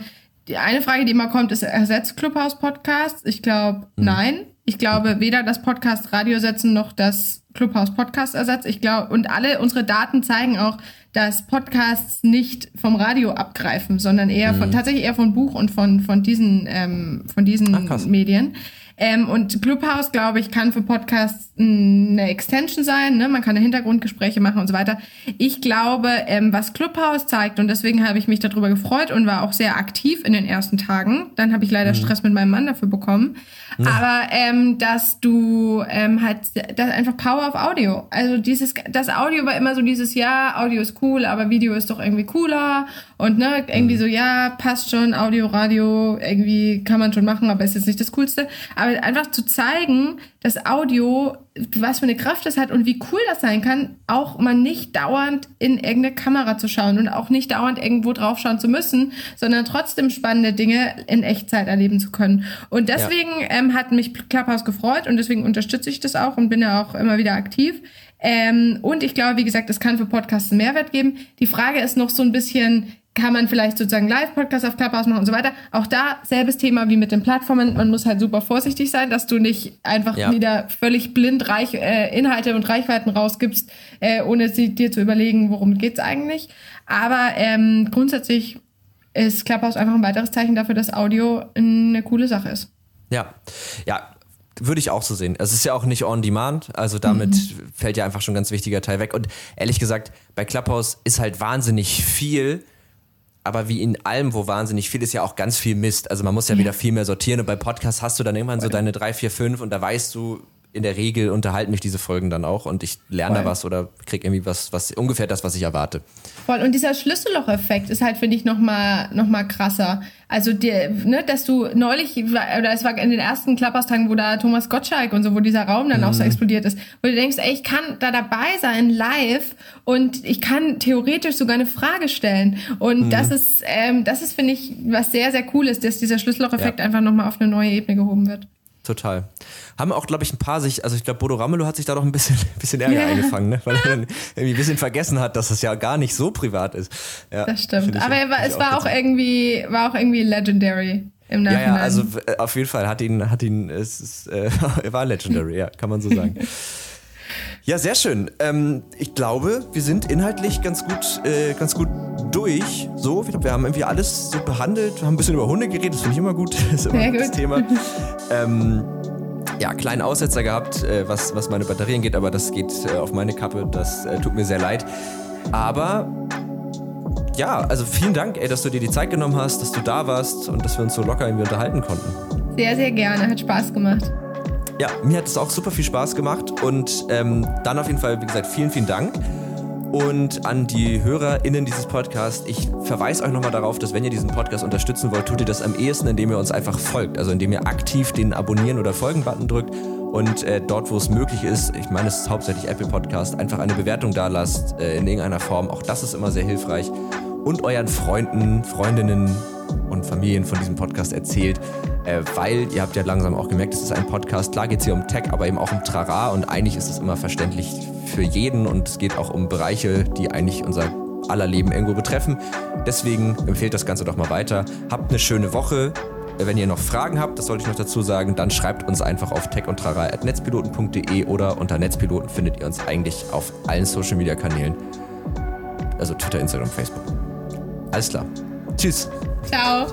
die eine Frage, die immer kommt, ist, ersetzt Clubhouse Podcast? Ich glaube, mhm. nein. Ich glaube, weder das Podcast Radio setzen noch das Clubhouse Podcast ersetzt. Ich glaube, und alle unsere Daten zeigen auch, dass Podcasts nicht vom Radio abgreifen, sondern eher von, mhm. tatsächlich eher von Buch und von, von diesen, ähm, von diesen Ach, Medien. Ähm, und Clubhouse, glaube ich, kann für Podcasts eine Extension sein. Ne? Man kann Hintergrundgespräche machen und so weiter. Ich glaube, ähm, was Clubhouse zeigt, und deswegen habe ich mich darüber gefreut und war auch sehr aktiv in den ersten Tagen. Dann habe ich leider mhm. Stress mit meinem Mann dafür bekommen. Ja. Aber ähm, dass du ähm, halt, das einfach Power of Audio. Also dieses, das Audio war immer so dieses, ja, Audio ist cool, aber Video ist doch irgendwie cooler. Und ne, irgendwie mhm. so, ja, passt schon, Audio, Radio, irgendwie kann man schon machen, aber ist jetzt nicht das Coolste. Aber einfach zu zeigen, dass Audio, was für eine Kraft es hat und wie cool das sein kann, auch mal nicht dauernd in irgendeine Kamera zu schauen und auch nicht dauernd irgendwo drauf schauen zu müssen, sondern trotzdem spannende Dinge in Echtzeit erleben zu können. Und deswegen ja. ähm, hat mich Clubhouse gefreut und deswegen unterstütze ich das auch und bin ja auch immer wieder aktiv. Ähm, und ich glaube, wie gesagt, es kann für Podcasts einen Mehrwert geben. Die Frage ist noch so ein bisschen, kann man vielleicht sozusagen Live-Podcasts auf Clubhouse machen und so weiter. Auch da selbes Thema wie mit den Plattformen. Man muss halt super vorsichtig sein, dass du nicht einfach ja. wieder völlig blind Reich, äh, Inhalte und Reichweiten rausgibst, äh, ohne sie, dir zu überlegen, worum geht's eigentlich. Aber ähm, grundsätzlich ist Clubhouse einfach ein weiteres Zeichen dafür, dass Audio eine coole Sache ist. Ja, ja, würde ich auch so sehen. Es ist ja auch nicht on demand, also damit mhm. fällt ja einfach schon ein ganz wichtiger Teil weg. Und ehrlich gesagt, bei Clubhouse ist halt wahnsinnig viel aber wie in allem, wo wahnsinnig viel ist, ja auch ganz viel Mist. Also man muss ja, ja. wieder viel mehr sortieren und bei Podcasts hast du dann irgendwann so deine drei, vier, fünf und da weißt du, in der Regel unterhalten mich diese Folgen dann auch und ich lerne Voll. da was oder kriege irgendwie was, was ungefähr das, was ich erwarte. Voll. Und dieser Schlüsselloch-Effekt ist halt, finde ich, nochmal noch mal krasser. Also, der, ne, dass du neulich, oder es war in den ersten Klapperstagen, wo da Thomas Gottschalk und so, wo dieser Raum dann mhm. auch so mhm. explodiert ist, wo du denkst, ey, ich kann da dabei sein, live, und ich kann theoretisch sogar eine Frage stellen. Und mhm. das ist, ähm, das ist, finde ich, was sehr, sehr cool ist, dass dieser Schlüsselloch-Effekt ja. einfach nochmal auf eine neue Ebene gehoben wird. Total. Haben auch, glaube ich, ein paar sich, also ich glaube, Bodo Ramelow hat sich da doch ein bisschen, [LAUGHS] bisschen Ärger yeah. eingefangen, ne? weil er dann irgendwie ein bisschen vergessen hat, dass es ja gar nicht so privat ist. Ja, das stimmt. Aber war, es war auch, irgendwie, war auch irgendwie legendary. Im Nachhinein. Ja, ja, also äh, auf jeden Fall hat ihn, hat ihn, es ist, äh, [LAUGHS] er war legendary, ja, kann man so sagen. [LAUGHS] Ja, sehr schön. Ähm, ich glaube, wir sind inhaltlich ganz gut, äh, ganz gut durch. So, wir haben irgendwie alles so behandelt, wir haben ein bisschen über Hunde geredet, das finde ich immer gut. [LAUGHS] Das ist immer Sehr ein gutes Thema. [LAUGHS] ähm, ja, kleinen Aussetzer gehabt, äh, was, was meine Batterien geht, aber das geht äh, auf meine Kappe. Das äh, tut mir sehr leid. Aber ja, also vielen Dank, ey, dass du dir die Zeit genommen hast, dass du da warst und dass wir uns so locker irgendwie unterhalten konnten. Sehr, sehr gerne. Hat Spaß gemacht. Ja, mir hat es auch super viel Spaß gemacht und ähm, dann auf jeden Fall, wie gesagt, vielen, vielen Dank. Und an die HörerInnen dieses Podcasts, ich verweise euch nochmal darauf, dass wenn ihr diesen Podcast unterstützen wollt, tut ihr das am ehesten, indem ihr uns einfach folgt. Also indem ihr aktiv den Abonnieren- oder Folgen-Button drückt und äh, dort, wo es möglich ist, ich meine, es ist hauptsächlich Apple Podcast, einfach eine Bewertung da lasst äh, in irgendeiner Form. Auch das ist immer sehr hilfreich. Und euren Freunden, Freundinnen und Familien von diesem Podcast erzählt, äh, weil ihr habt ja langsam auch gemerkt, es ist ein Podcast. Klar geht es hier um Tech, aber eben auch um Trara und eigentlich ist es immer verständlich für jeden und es geht auch um Bereiche, die eigentlich unser aller Leben irgendwo betreffen. Deswegen empfehlt das Ganze doch mal weiter. Habt eine schöne Woche. Wenn ihr noch Fragen habt, das sollte ich noch dazu sagen, dann schreibt uns einfach auf techundtrara.netzpiloten.de oder unter Netzpiloten findet ihr uns eigentlich auf allen Social Media Kanälen. Also Twitter, Instagram, Facebook. Alles klar. Tschüss. Ciao.